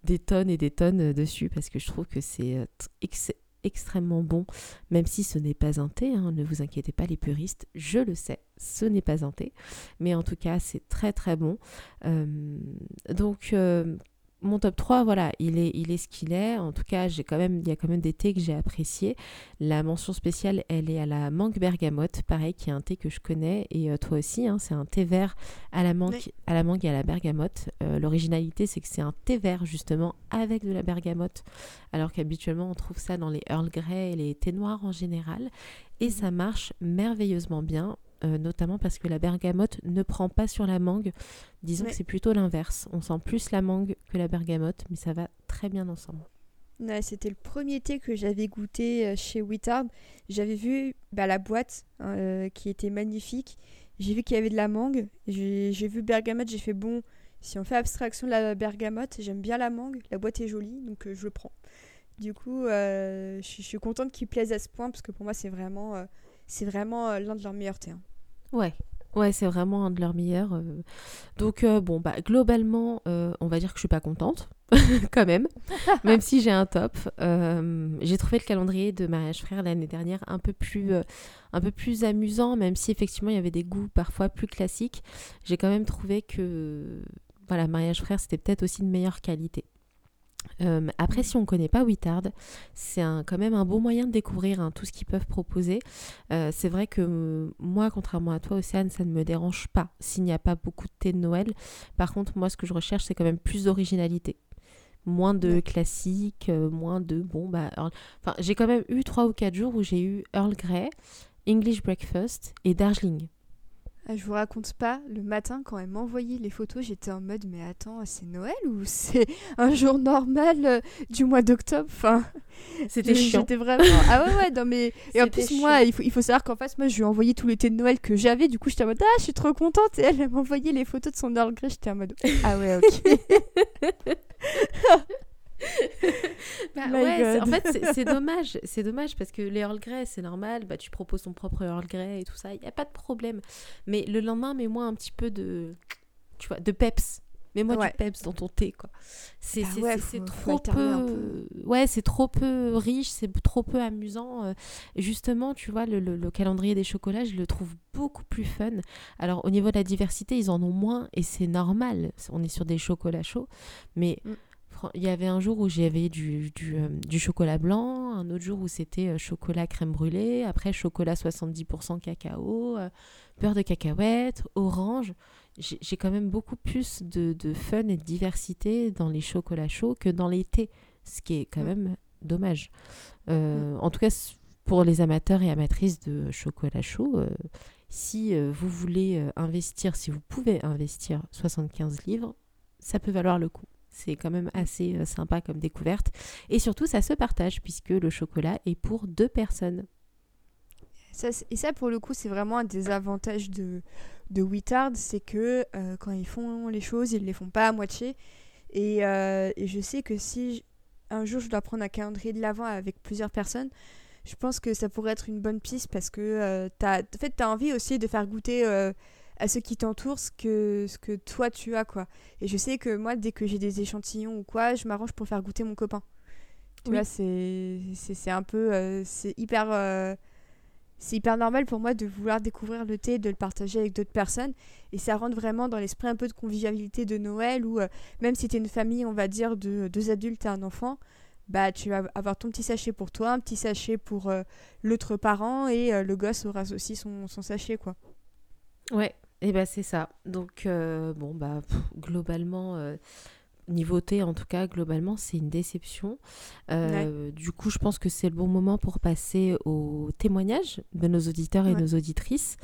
des tonnes et des tonnes dessus parce que je trouve que c'est ex- extrêmement bon, même si ce n'est pas un thé. hein. Ne vous inquiétez pas, les puristes, je le sais, ce n'est pas un thé. Mais en tout cas, c'est très très bon. Euh, donc, euh, mon top 3, voilà, il est, il est ce qu'il est. En tout cas, j'ai quand même, il y a quand même des thés que j'ai appréciés. La mention spéciale, elle est à la mangue bergamote, pareil, qui est un thé que je connais, et euh, toi aussi, hein, c'est un thé vert à la mangue, Oui. à la mangue et à la bergamote. Euh, L'originalité, c'est que c'est un thé vert, justement, avec de la bergamote, alors qu'habituellement, on trouve ça dans les Earl Grey et les thés noirs en général. Et Mhm. ça marche merveilleusement bien, euh, notamment parce que la bergamote ne prend pas sur la mangue. Disons Ouais. que c'est plutôt l'inverse. On sent plus la mangue que la bergamote, mais ça va très bien ensemble. Ouais, C'était le premier thé que j'avais goûté euh, chez Wittard. J'avais vu bah, la boîte euh, qui était magnifique. J'ai vu qu'il y avait de la mangue. J'ai vu bergamote. J'ai fait bon, si on fait abstraction de la bergamote, j'aime bien la mangue. La boîte est jolie, donc euh, je le prends. Du coup, euh, je suis- contente qu'il plaise à ce point parce que pour moi, c'est vraiment, euh, c'est vraiment l'un de leurs meilleurs thés. hein. Ouais. Ouais, c'est vraiment un de leurs meilleurs. euh. Donc, euh, bon, bah, globalement, euh, on va dire que je suis pas contente, [LAUGHS] quand même, [LAUGHS] même si j'ai un top. Euh, j'ai trouvé le calendrier de Mariage Frère l'année dernière un peu plus, euh, un peu plus amusant, même si effectivement il y avait des goûts parfois plus classiques. J'ai quand même trouvé que, voilà, Mariage Frère, c'était peut-être aussi de meilleure qualité. Euh, après, si on ne connaît pas Wittard, c'est quand même un bon moyen de découvrir hein, tout ce qu'ils peuvent proposer. Euh, c'est vrai que euh, moi, contrairement à toi, Océane, ça ne me dérange pas s'il n'y a pas beaucoup de thé de Noël. Par contre, moi, ce que je recherche, c'est quand même plus d'originalité. Moins de euh, moins de bon, bah. Earl- Enfin, j'ai quand même eu 3 ou 4 jours où j'ai eu Earl Grey, English Breakfast et Darjeeling. Ah, je vous raconte pas, le matin quand elle m'a envoyé les photos, j'étais en mode mais attends, c'est Noël ou [LAUGHS] c'est un jour normal euh, du mois d'octobre? Enfin, C'était chiant. J'étais vraiment ah ouais ouais non mais et en plus moi il faut, il faut savoir qu'en face moi je lui ai envoyé tous les thés de Noël que j'avais du coup j'étais en mode ah je suis trop contente et elle, envoyé les photos de son Earl Grey j'étais en mode ah ouais ok [LAUGHS] bah, ouais, en fait, c'est [LAUGHS] dommage. C'est dommage parce que les Earl Grey, c'est normal. Bah, tu proposes ton propre Earl Grey et tout ça. Il n'y a pas de problème. Mais le lendemain, mets-moi un petit peu de, tu vois, de peps. Mets-moi du peps dans ton thé, quoi. C'est bah trop peu... Ouais, c'est trop peu riche, c'est trop peu amusant. Euh. Justement, tu vois, le, le, calendrier des chocolats, je le trouve beaucoup plus fun. Alors, au niveau de la diversité, ils en ont moins et c'est normal. On est sur des chocolats chauds. Mais... Mm il y avait un jour où j'avais du, du, euh, du, chocolat blanc, un autre jour où c'était euh, chocolat crème brûlée, après chocolat 70% cacao, euh, beurre de cacahuète, orange. J'ai quand même beaucoup plus de, de, fun et de diversité dans les chocolats chauds que dans les thés, ce qui est quand mm. même dommage. Mm. En tout cas, pour les amateurs et amatrices de chocolat chaud, si vous voulez investir, si vous pouvez investir 75 livres, ça peut valoir le coup. C'est quand même assez euh, sympa comme découverte. Et surtout, ça se partage puisque le chocolat est pour deux personnes. et ça, pour le coup, c'est vraiment un des avantages de, de Wittard, c'est que euh, quand ils font les choses, ils ne les font pas à moitié. Et, euh, et je sais que si un jour je dois prendre un calendrier de l'avant avec plusieurs personnes, je pense que ça pourrait être une bonne piste parce que tu as, en fait, as envie aussi de faire goûter à ceux qui t'entourent ce que, ce que toi tu as quoi. Et je sais que moi dès que j'ai des échantillons ou quoi, je m'arrange pour faire goûter mon copain. Tu vois, c'est un peu euh, c'est hyper euh, c'est hyper normal pour moi de vouloir découvrir le thé, de le partager avec d'autres personnes et ça rentre vraiment dans l'esprit un peu de convivialité de Noël où euh, même si tu es une famille, on va dire de deux adultes et un enfant, bah tu vas avoir ton petit sachet pour toi, un petit sachet pour l'autre parent et le gosse aura aussi son, son sachet quoi. Ouais, et eh ben c'est ça. Donc euh, bon bah globalement euh, niveau thé en tout cas globalement c'est une déception. Euh, du coup je pense que c'est le bon moment pour passer aux témoignages de nos auditeurs et nos auditrices.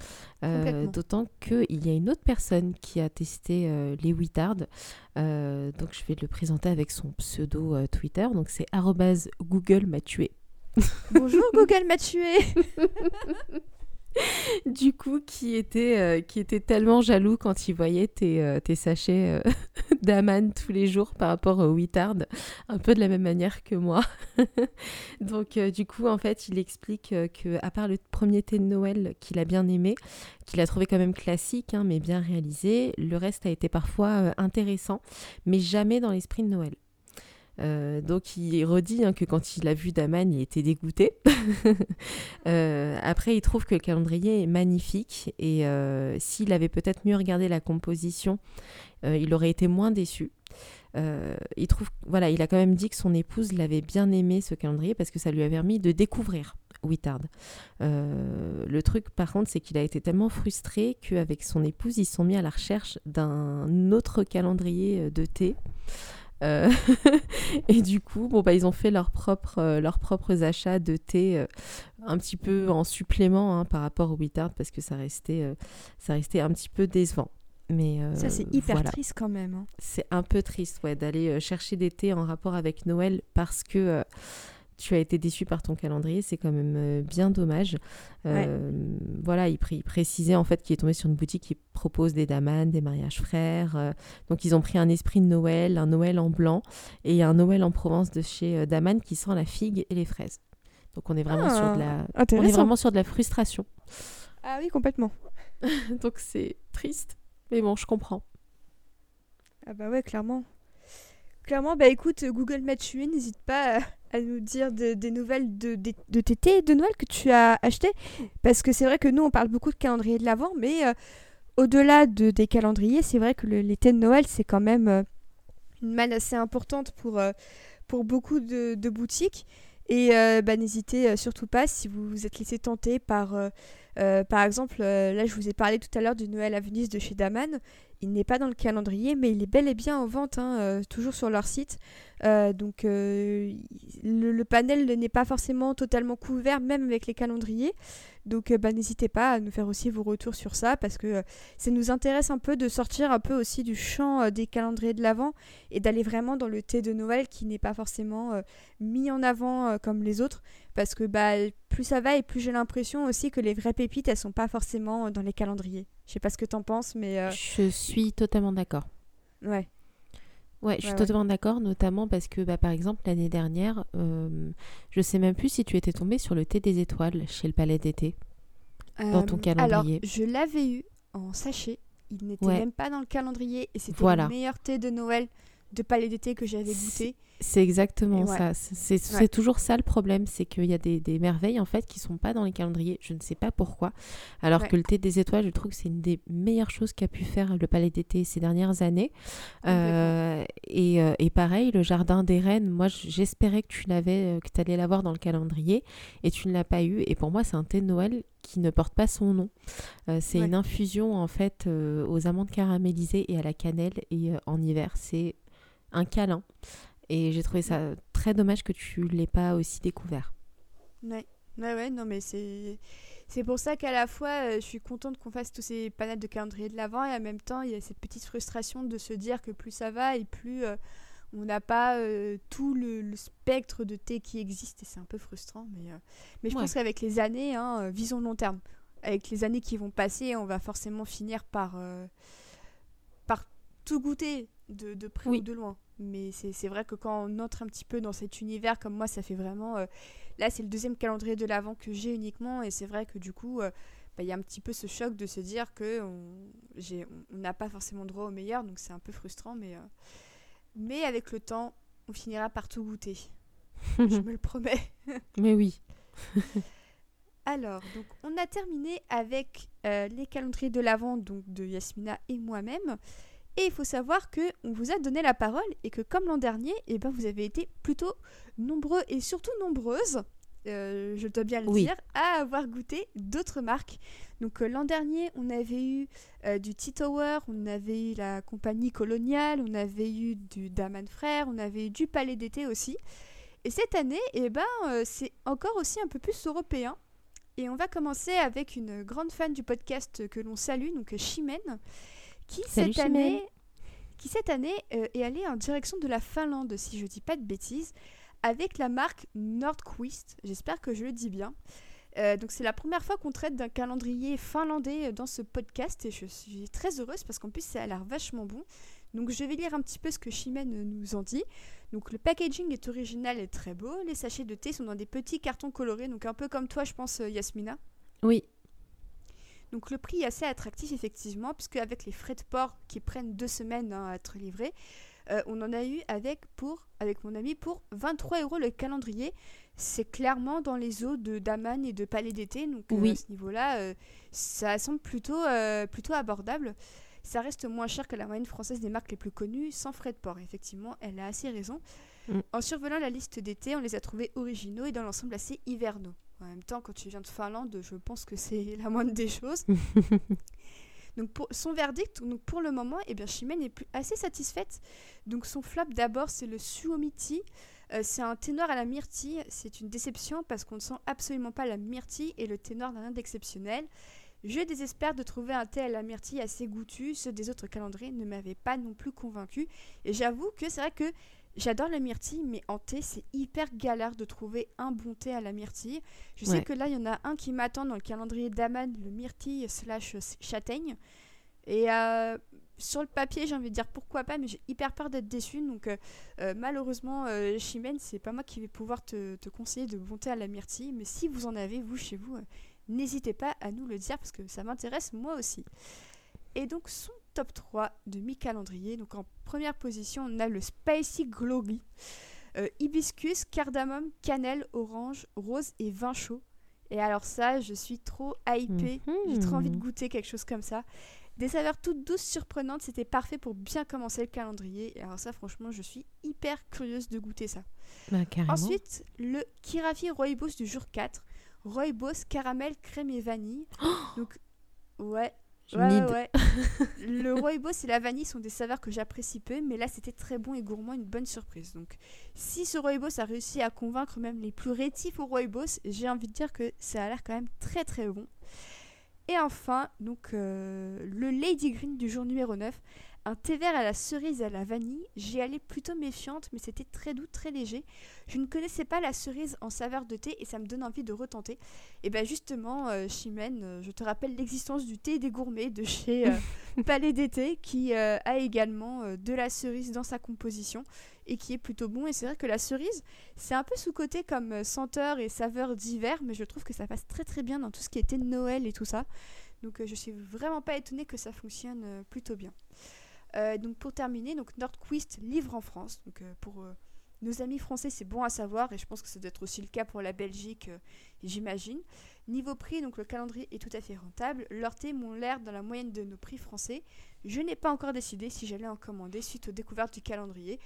D'autant qu'il y a une autre personne qui a testé les Wittard. donc je vais le présenter avec son pseudo Twitter. Donc c'est Google m'a tué. Bonjour Google m'a tué. [LAUGHS] [LAUGHS] du coup, qui était, euh, qui était tellement jaloux quand il voyait tes, euh, tes sachets euh, [LAUGHS] d'Aman tous les jours par rapport au Wittard, un peu de la même manière que moi. [LAUGHS] Donc, du coup, en fait, il explique que à part le premier thé de Noël qu'il a bien aimé, qu'il a trouvé quand même classique, hein, mais bien réalisé, le reste a été parfois intéressant, mais jamais dans l'esprit de Noël. Euh, donc il redit hein, que quand il a vu Daman, il était dégoûté. [LAUGHS] Euh, après, il trouve que le calendrier est magnifique et euh, s'il avait peut-être mieux regardé la composition, il aurait été moins déçu. il trouve, voilà, il a quand même dit que son épouse l'avait bien aimé ce calendrier parce que ça lui a permis de découvrir Wittard. le truc, par contre, c'est qu'il a été tellement frustré qu'avec son épouse, ils sont mis à la recherche d'un autre calendrier de thé. Euh, [LAUGHS] et du coup, bon, bah, ils ont fait leurs propres, euh, leurs propres achats de thé euh, un petit peu en supplément hein, par rapport au Wittard parce que ça restait, ça restait un petit peu décevant. Mais ça, c'est hyper triste quand même. Hein. C'est un peu triste ouais, d'aller chercher des thés en rapport avec Noël parce que tu as été déçu par ton calendrier, c'est quand même euh, bien dommage. Euh, voilà, il, précisait en fait qu'il est tombé sur une boutique qui propose des damanes, des mariages frères. Euh, donc ils ont pris un esprit de Noël, un Noël en blanc et un Noël en Provence de chez Daman qui sent la figue et les fraises. Donc on est vraiment sur de la, ah, on est vraiment sur de la frustration. Ah oui, complètement. [LAUGHS] donc c'est triste, mais bon, je comprends. Ah bah ouais, clairement. Clairement, bah écoute, Google Match n'hésite pas à nous dire des nouvelles de, de, de tes de Noël que tu as acheté Parce que c'est vrai que nous, on parle beaucoup de calendrier de l'Avent, mais euh, au-delà de, des calendriers, c'est vrai que le, les thés de Noël, c'est quand même euh, une manne assez importante pour, euh, pour beaucoup de, boutiques. Et bah, n'hésitez surtout pas si vous vous êtes laissé tenter par, par exemple, là je vous ai parlé tout à l'heure du Noël à Venise de chez Daman. Il n'est pas dans le calendrier, mais il est bel et bien en vente, hein, toujours sur leur site. Euh, donc euh, le, panel n'est pas forcément totalement couvert, même avec les calendriers. Donc euh, bah, n'hésitez pas à nous faire aussi vos retours sur ça, parce que ça nous intéresse un peu de sortir un peu aussi du champ des calendriers de l'Avent et d'aller vraiment dans le thé de Noël qui n'est pas forcément mis en avant comme les autres. Parce que bah, plus ça va et plus j'ai l'impression aussi que les vraies pépites, elles sont pas forcément dans les calendriers. Je sais pas ce que t'en penses, mais... Je suis totalement d'accord. Ouais. Ouais, je suis Ouais, ouais. totalement d'accord, notamment parce que, bah, par exemple, l'année dernière, euh, je sais même plus si tu étais tombée sur le thé des étoiles chez le Palais d'été. Dans ton calendrier. Alors, je l'avais eu en sachet. Il n'était Ouais. même pas dans le calendrier et c'était Voilà. le meilleur thé de Noël de palais d'été que j'avais goûté. C'est exactement Ouais. ça. C'est Ouais. toujours ça le problème, c'est qu'il y a des, des merveilles en fait qui sont pas dans les calendriers. Je ne sais pas pourquoi. Alors Ouais. que le thé des étoiles, je trouve que c'est une des meilleures choses qu'a pu faire le Palais d'été ces dernières années. Euh, et, euh, et pareil, le jardin des reines, moi j'espérais que tu l'avais, euh, que tu allais l'avoir dans le calendrier et tu ne l'as pas eu. Et pour moi, c'est un thé de Noël qui ne porte pas son nom. Euh, c'est une infusion en fait euh, aux amandes caramélisées et à la cannelle. Et en hiver, c'est un câlin. Et j'ai trouvé ça très dommage que tu l'aies pas aussi découvert. Ouais, ouais, ouais, non, mais c'est. C'est pour ça qu'à la fois, euh, je suis contente qu'on fasse tous ces panels de calendrier de l'avant et en même temps, il y a cette petite frustration de se dire que plus ça va et plus euh, on n'a pas euh, tout le, le spectre de thé qui existe et c'est un peu frustrant. Mais, euh, mais je Ouais. pense qu'avec les années, hein, visons long terme. Avec les années qui vont passer, on va forcément finir par, par tout goûter de, de près Oui. ou de loin. Mais c'est vrai que quand on entre un petit peu dans cet univers, comme moi, ça fait vraiment. euh, là, c'est le deuxième calendrier de l'avant que j'ai uniquement. Et c'est vrai que du coup, euh, bah, il y a un petit peu ce choc de se dire que on n'a pas forcément droit au meilleur. Donc c'est un peu frustrant. Mais, euh, mais avec le temps, on finira par tout goûter. [LAUGHS] Je me le promets. [LAUGHS] Mais oui. Alors, donc, on a terminé avec les calendriers de l'Avent donc de Yasmina et moi-même. Et il faut savoir que on vous a donné la parole et que comme l'an dernier, eh ben, vous avez été plutôt nombreux et surtout nombreuses, euh, je dois bien le Oui. dire, à avoir goûté d'autres marques. Donc euh, l'an dernier, on avait eu euh, du Tea Tower, on avait eu la compagnie coloniale, on avait eu du Daman Frère, on avait eu du Palais d'été aussi. Et cette année, eh ben, c'est encore aussi un peu plus européen. Et on va commencer avec une grande fan du podcast que l'on salue, donc Chimène, qui Salut, cette Chimène. année, qui cette année euh, est allée en direction de la Finlande, si je dis pas de bêtises, avec la marque Nordquist. J'espère que je le dis bien. Euh, donc c'est la première fois qu'on traite d'un calendrier finlandais euh, dans ce podcast et je suis très heureuse parce qu'en plus ça a l'air vachement bon. Donc je vais lire un petit peu ce que Chimène nous en dit. Donc le packaging est original et très beau. Les sachets de thé sont dans des petits cartons colorés, donc un peu comme toi je pense Yasmina. Oui. Donc le prix est assez attractif effectivement, puisque avec les frais de port qui prennent deux semaines hein, à être livrés, euh, on en a eu avec, pour, avec mon ami pour 23 euros le calendrier. C'est clairement dans les eaux de Daman et de Palais d'été, donc euh, à ce niveau-là, euh, ça semble plutôt, plutôt abordable. Ça reste moins cher que la moyenne française des marques les plus connues, sans frais de port. Effectivement, elle a assez raison. Mm. En survolant la liste d'été, on les a trouvés originaux et dans l'ensemble assez hivernaux. En même temps, quand tu viens de Finlande, je pense que c'est [LAUGHS] la moindre des choses. [LAUGHS] Donc pour son verdict, donc pour le moment, eh bien Chimène est plus- assez satisfaite. Donc son flop d'abord, c'est le Suomiti. Euh, c'est un thé noir à la myrtille. C'est une déception parce qu'on ne sent absolument pas la myrtille et le thé noir n'a rien d'exceptionnel. Je désespère de trouver un thé à la myrtille assez goûtu. Ceux des autres calendriers ne m'avaient pas non plus convaincu. Et j'avoue que c'est vrai que j'adore la myrtille, mais en thé, c'est hyper galère de trouver un bon thé à la myrtille. Je sais Ouais. que là, il y en a un qui m'attend dans le calendrier d'Aman, le myrtille slash châtaigne. Et euh, sur le papier, j'ai envie de dire pourquoi pas, mais j'ai hyper peur d'être déçue. Donc euh, euh, malheureusement, euh, Chimène, c'est pas moi qui vais pouvoir te, te conseiller de bon thé à la myrtille. Mais si vous en avez, vous, chez vous, euh, n'hésitez pas à nous le dire parce que ça m'intéresse moi aussi. Et donc son top 3 de mi-calendrier. Donc en première position, on a le Spicy Glowy. Euh, hibiscus, cardamome, cannelle, orange, rose et vin chaud. Et alors ça, je suis trop hypée. J'ai trop envie de Mhm. goûter quelque chose comme ça. Des saveurs toutes douces, surprenantes, c'était parfait pour bien commencer le calendrier. Et alors ça, franchement, je suis hyper curieuse de goûter ça. Bah. Ensuite, le Kirafi Rooibos du jour 4. Rooibos, caramel, crème et vanille. [GASPS] Donc, ouais, Ouais, need. ouais, ouais. le rooibos et la vanille sont des saveurs que j'apprécie peu, mais là c'était très bon et gourmand, une bonne surprise. Donc, si ce rooibos a réussi à convaincre même les plus rétifs au rooibos, j'ai envie de dire que ça a l'air quand même très très bon. Et enfin, donc euh, le Lady Green du jour numéro 9, un thé vert à la cerise et à la vanille. J'y allais plutôt méfiante, mais c'était très doux, très léger. Je ne connaissais pas la cerise en saveur de thé et ça me donne envie de retenter. Et bien justement, euh, Chimène, euh, je te rappelle l'existence du thé des gourmets de chez euh, [LAUGHS] Palais d'été qui a également de la cerise dans sa composition et qui est plutôt bon. Et c'est vrai que la cerise, c'est un peu sous-côté comme senteur et saveur d'hiver, mais je trouve que ça passe très très bien dans tout ce qui était Noël et tout ça. Donc je suis vraiment pas étonnée que ça fonctionne plutôt bien. Donc pour terminer, donc Nordquist livre en France. Donc pour nos amis français, c'est bon à savoir et je pense que ça doit être aussi le cas pour la Belgique, j'imagine. Niveau prix, donc le calendrier est tout à fait rentable. Leurs thés m'ont l'air dans la moyenne de nos prix français. Je n'ai pas encore décidé si j'allais en commander suite aux découvertes du calendrier.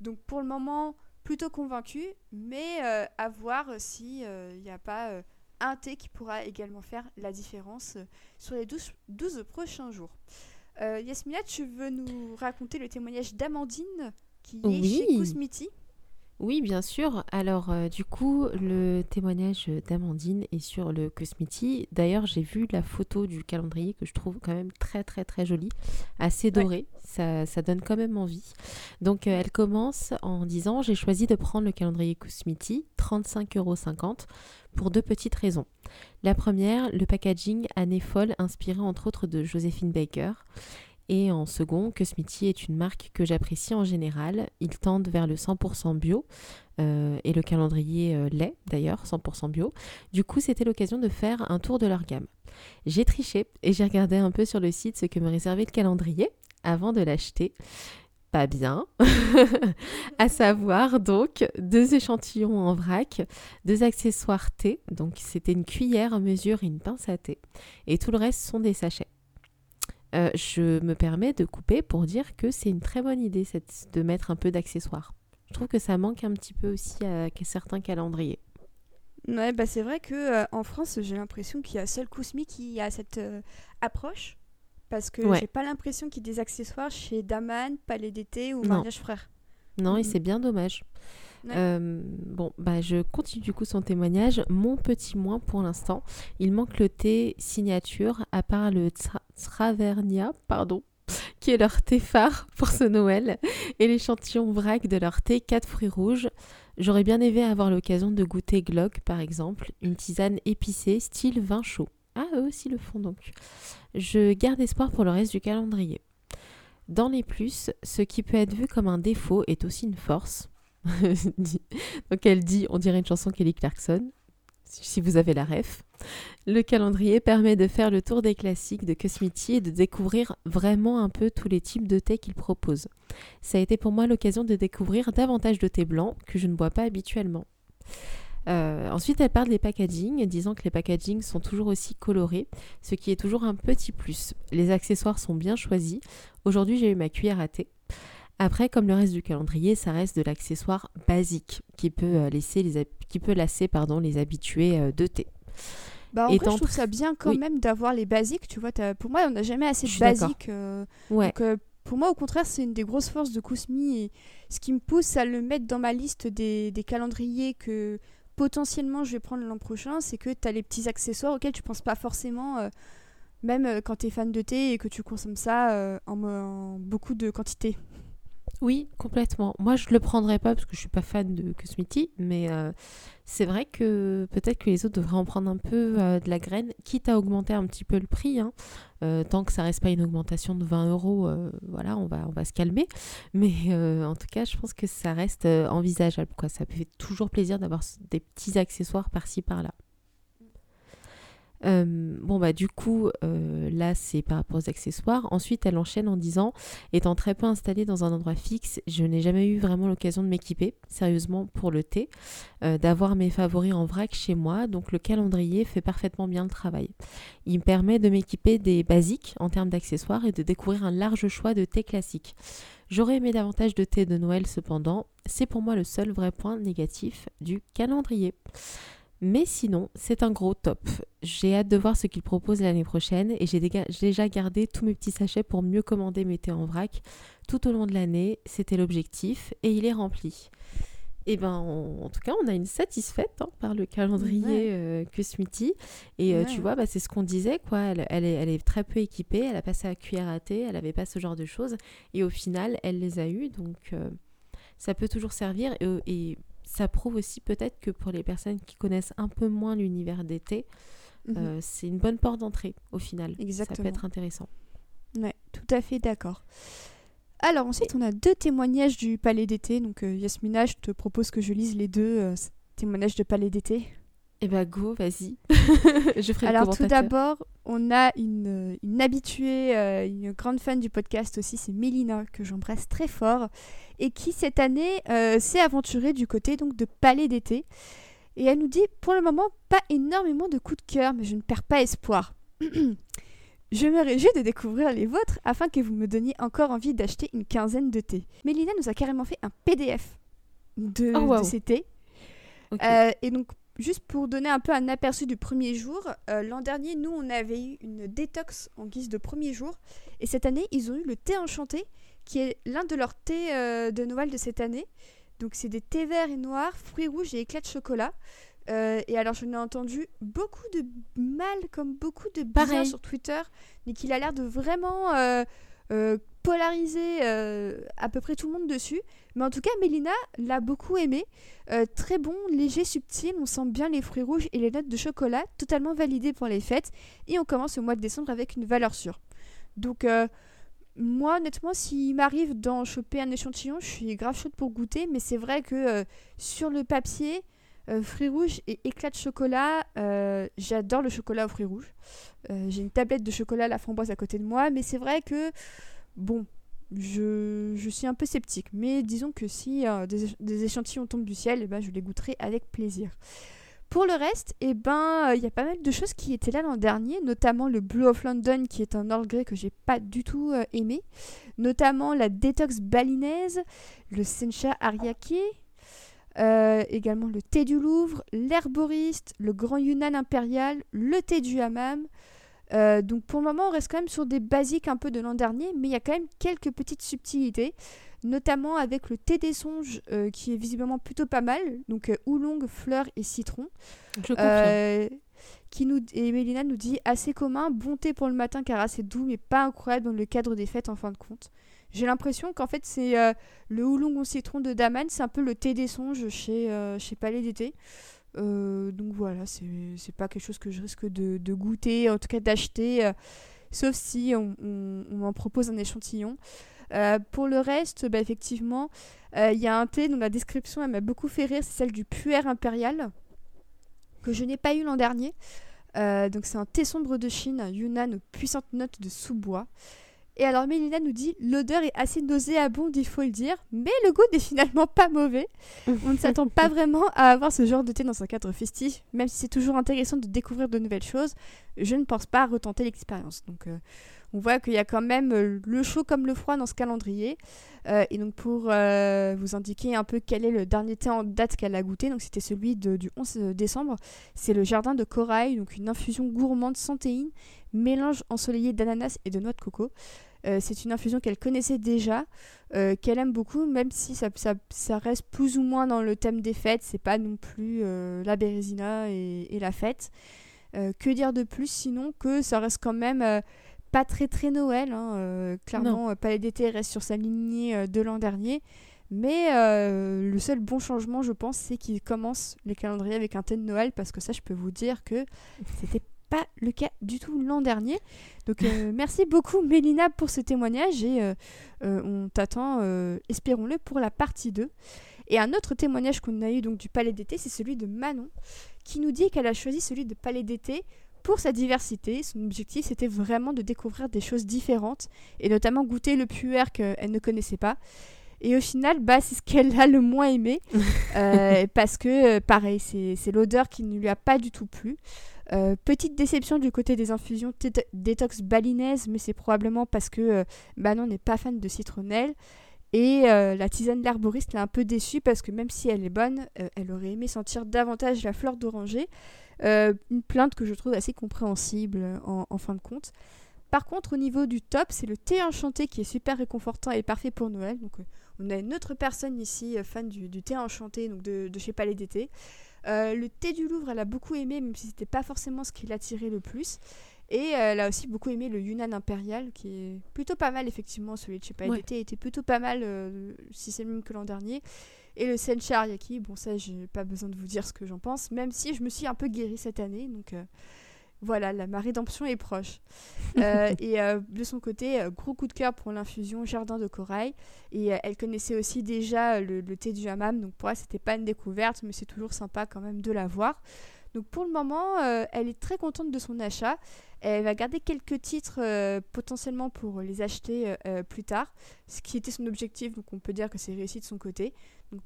Donc pour le moment, plutôt convaincu, mais euh, à voir s'il n'y euh, a pas euh, un thé qui pourra également faire la différence sur les 12, prochains jours. Yasmina, tu veux nous raconter le témoignage d'Amandine qui est chez Kousmiti? Oui, bien sûr. Alors, euh, du coup, le témoignage d'Amandine est sur le Cosmiti. D'ailleurs, j'ai vu la photo du calendrier que je trouve quand même très, très, très jolie, assez dorée. Ça, ça, donne quand même envie. Donc, euh, elle commence en disant J'ai choisi de prendre le calendrier Cosmiti, 35,50 euros, pour deux petites raisons. La première, le packaging année folle, inspiré entre autres de Joséphine Baker. Et en second, que Smithy est une marque que j'apprécie en général. Ils tendent vers le 100% bio euh, et le calendrier euh, l'est d'ailleurs, 100% bio. Du coup, c'était l'occasion de faire un tour de leur gamme. J'ai triché et j'ai regardé un peu sur le site ce que me réservait le calendrier avant de l'acheter. Pas bien. [LAUGHS] à savoir donc deux échantillons en vrac, deux accessoires thé, donc c'était une cuillère à mesure et une pince à thé. Et tout le reste sont des sachets. Euh, je me permets de couper pour dire que c'est une très bonne idée de mettre un peu d'accessoires. Je trouve que ça manque un petit peu aussi à, certains calendriers. Ouais, bah c'est vrai que euh, en France, j'ai l'impression qu'il y a seul Kousmi qui a cette euh, approche parce que j'ai pas l'impression qu'il y ait des accessoires chez Daman, Palais d'été ou Mariage Frère. Non, et c'est bien dommage. Bon, bah je continue du coup son témoignage. Mon petit moins pour l'instant, il manque le thé signature, à part le Travernia, pardon, [LAUGHS] qui est leur thé phare pour ce Noël, et l'échantillon vrac de leur thé 4 fruits rouges. J'aurais bien aimé avoir l'occasion de goûter Glock, par exemple, une tisane épicée style vin chaud. Ah, eux aussi le font donc. Je garde espoir pour le reste du calendrier. Dans les plus, ce qui peut être vu comme un défaut est aussi une force. [LAUGHS] donc elle dit, on dirait une chanson Kelly Clarkson si vous avez la ref. Le calendrier permet de faire le tour des classiques de Cosmiti et de découvrir vraiment un peu tous les types de thé qu'il propose. Ça a été pour moi l'occasion de découvrir davantage de thé blanc que je ne bois pas habituellement. Euh, ensuite, elle parle des packaging, disant que les packaging sont toujours aussi colorés, ce qui est toujours un petit plus. Les accessoires sont bien choisis. Aujourd'hui, j'ai eu ma cuillère à thé. Après, comme le reste du calendrier, ça reste de l'accessoire basique qui peut, euh, laisser les, qui peut lasser pardon, les habitués euh, de thé. Bah, en vrai, je trouve ça bien quand même d'avoir les basiques. Tu vois, pour moi, on n'a jamais assez de basiques. Euh, ouais. pour moi, au contraire, c'est une des grosses forces de Kousmi. Et ce qui me pousse à le mettre dans ma liste des, des calendriers que potentiellement je vais prendre l'an prochain, c'est que tu as les petits accessoires auxquels tu penses pas forcément, même quand tu es fan de thé et que tu consommes ça en, en, beaucoup de quantité. Oui, complètement. Moi, je le prendrais pas parce que je suis pas fan de Cosmiti, mais euh, c'est vrai que peut-être que les autres devraient en prendre un peu euh, de la graine, quitte à augmenter un petit peu le prix. Hein. Euh, tant que ça reste pas une augmentation de 20 euros, voilà, on va, on va se calmer. Mais en tout cas, je pense que ça reste envisageable. Quoi. Ça fait toujours plaisir d'avoir des petits accessoires par-ci par-là. Euh, bon bah du coup euh, là c'est par rapport aux accessoires. Ensuite elle enchaîne en disant étant très peu installée dans un endroit fixe, je n'ai jamais eu vraiment l'occasion de m'équiper sérieusement pour le thé, euh, d'avoir mes favoris en vrac chez moi, donc le calendrier fait parfaitement bien le travail. Il me permet de m'équiper des basiques en termes d'accessoires et de découvrir un large choix de thé classique. J'aurais aimé davantage de thé de Noël cependant, c'est pour moi le seul vrai point négatif du calendrier. Mais sinon, c'est un gros top. J'ai hâte de voir ce qu'il propose l'année prochaine et j'ai déjà gardé tous mes petits sachets pour mieux commander mes thés en vrac tout au long de l'année. C'était l'objectif et il est rempli. Eh ben, en tout cas, on a une satisfaite hein, par le calendrier euh, que Smithy. Et euh, tu vois, bah, c'est ce qu'on disait, quoi. Elle, elle, est, elle, est, très peu équipée, elle a passé à cuillère à thé, elle n'avait pas ce genre de choses. Et au final, elle les a eues. Donc, euh, ça peut toujours servir. Et, et ça prouve aussi peut-être que pour les personnes qui connaissent un peu moins l'univers d'été, mhm. c'est une bonne porte d'entrée au final. Exactement. Ça peut être intéressant. Ouais, tout à fait d'accord. Alors ensuite, on a deux témoignages du Palais d'été. Donc euh, Yasmina, je te propose que je lise les deux euh, témoignages de Palais d'été. Eh bah go, vas-y. [LAUGHS] je ferai Alors tout d'abord, on a une, une habituée, euh, une grande fan du podcast aussi, c'est Mélina, que j'embrasse très fort, et qui cette année s'est aventurée du côté donc de Palais d'été. Et elle nous dit, pour le moment, pas énormément de coups de cœur, mais je ne perds pas espoir. [CLEARS THROAT] Je me réjouis de découvrir les vôtres afin que vous me donniez encore envie d'acheter une quinzaine de thés. Mélina nous a carrément fait un PDF de, oh, ces thés. Euh, et donc, juste pour donner un peu un aperçu du premier jour, euh, l'an dernier, nous, on avait eu une détox en guise de premier jour. Et cette année, ils ont eu le thé enchanté, qui est l'un de leurs thés euh, de Noël de cette année. Donc, c'est des thés verts et noirs, fruits rouges et éclats de chocolat. Euh, et alors, je n'ai entendu beaucoup de mal, comme beaucoup de bien sur Twitter, mais qu'il a l'air de vraiment polariser à peu près tout le monde dessus. Mais en tout cas, Mélina l'a beaucoup aimé. très bon, léger, subtil. On sent bien les fruits rouges et les notes de chocolat, totalement validées pour les fêtes. Et on commence au mois de décembre avec une valeur sûre. Donc, moi, honnêtement, s'il m'arrive d'en choper un échantillon, je suis grave chaude pour goûter. Mais c'est vrai que sur le papier, euh, fruits rouges et éclats de chocolat. Euh, j'adore le chocolat aux fruits rouges. Euh, j'ai une tablette de chocolat à la framboise à côté de moi, mais c'est vrai que, bon, je, suis un peu sceptique. Mais disons que si des, échantillons tombent du ciel, eh ben, je les goûterai avec plaisir. Pour le reste, eh ben, il y a pas mal de choses qui étaient là l'an dernier, notamment le Blue of London, qui est un Earl Grey que j'ai pas du tout aimé, notamment la Detox balinaise, le Sencha Ariake, euh, également le thé du Louvre, l'herboriste, le grand Yunnan impérial, le thé du hammam. Euh, donc pour le moment, on reste quand même sur des basiques un peu de l'an dernier, mais il y a quand même quelques petites subtilités, notamment avec le thé des songes euh, qui est visiblement plutôt pas mal, donc oolong, fleurs et citron. Je qui nous, et Mélina nous dit assez commun, bon thé pour le matin car assez doux, mais pas incroyable dans le cadre des fêtes en fin de compte. J'ai l'impression qu'en fait, c'est euh, le houlong au citron de Daman, c'est un peu le thé des songes chez, euh, chez Palais d'été. Euh, donc voilà, c'est pas quelque chose que je risque de, goûter, en tout cas d'acheter, sauf si on, m'en propose un échantillon. pour le reste, bah, effectivement, il y a un thé dont la description m'a beaucoup fait rire, c'est celle du puer impérial, que je n'ai pas eu l'an dernier. donc c'est un thé sombre de Chine, Yunnan aux puissantes notes de sous-bois. Et alors Mélina nous dit l'odeur est assez nauséabonde, il faut le dire, mais le goût n'est finalement pas mauvais. On ne s'attend pas [LAUGHS] vraiment à avoir ce genre de thé dans un cadre festif, même si c'est toujours intéressant de découvrir de nouvelles choses. Je ne pense pas retenter l'expérience. Donc euh, on voit qu'il y a quand même euh, le chaud comme le froid dans ce calendrier. Euh, et donc pour vous indiquer un peu quel est le dernier thé en date qu'elle a goûté, donc c'était celui du 11 décembre, c'est le jardin de corail, donc une infusion gourmande sans théine mélange ensoleillé d'ananas et de noix de coco. Euh, c'est une infusion qu'elle connaissait déjà, euh, qu'elle aime beaucoup, même si ça, reste plus ou moins dans le thème des fêtes. C'est pas non plus euh, la bérésina et, la fête. que dire de plus sinon que ça reste quand même pas très très Noël. Hein, clairement, Palais d'été reste sur sa lignée de l'an dernier. Mais le seul bon changement, je pense, c'est qu'il commence les calendriers avec un thé de Noël parce que ça, je peux vous dire que c'était pas le cas du tout l'an dernier. Donc euh, [LAUGHS] merci beaucoup Mélina pour ce témoignage et euh, euh, on t'attend, espérons-le, pour la partie 2. Et un autre témoignage qu'on a eu donc du Palais d'été, c'est celui de Manon, qui nous dit qu'elle a choisi celui de Palais d'été pour sa diversité. Son objectif, c'était vraiment de découvrir des choses différentes, et notamment goûter le puer qu'elle ne connaissait pas. Et au final, bah, c'est ce qu'elle a le moins aimé, [LAUGHS] parce que, pareil, c'est l'odeur qui ne lui a pas du tout plu. Euh, petite déception du côté des infusions détox balinaises, mais c'est probablement parce que euh, Manon n'est pas fan de citronnelle. Et euh, la tisane l'herboriste l'a un peu déçue parce que même si elle est bonne, elle aurait aimé sentir davantage la fleur d'oranger. Une plainte que je trouve assez compréhensible en, fin de compte. Par contre, au niveau du top, c'est le thé enchanté qui est super réconfortant et parfait pour Noël. Donc, On a une autre personne ici, fan du, thé enchanté, donc de, de chez Palais d'été. le thé du Louvre, elle a beaucoup aimé, même si c'était pas forcément ce qui l'attirait le plus. Et elle a aussi beaucoup aimé le Yunnan impérial, qui est plutôt pas mal, effectivement. Celui de chez Palais d'été était plutôt pas mal, si c'est le même que l'an dernier. Et le Senchar Yaki, bon, ça, j'ai pas besoin de vous dire ce que j'en pense, même si je me suis un peu guérie cette année. Donc voilà, la, ma rédemption est proche. [LAUGHS] Euh, et euh, de son côté, euh, gros coup de cœur pour l'infusion Jardin de Corail. Et elle connaissait aussi déjà le, thé du hammam, donc pour elle, c'était pas une découverte, mais c'est toujours sympa quand même de la voir. Donc pour le moment, elle est très contente de son achat. Elle va garder quelques titres potentiellement pour les acheter plus tard, ce qui était son objectif, donc on peut dire que c'est réussi de son côté.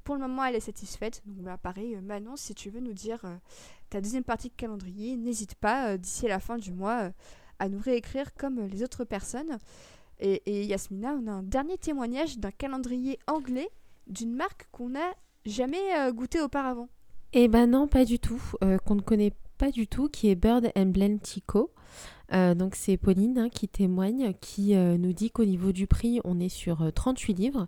Pour le moment, elle est satisfaite. Donc bah, pareil, Manon, si tu veux nous dire ta deuxième partie de calendrier, n'hésite pas euh, d'ici la fin du mois euh, à nous réécrire comme les autres personnes. Et, Yasmina, on a un dernier témoignage d'un calendrier anglais d'une marque qu'on n'a jamais euh, goûté auparavant. Eh ben non, pas du tout, qu'on ne connaît pas du tout, qui est Bird Blend Tico. Euh, donc c'est Pauline hein, qui témoigne, qui euh, nous dit qu'au niveau du prix, on est sur 38 euh, livres,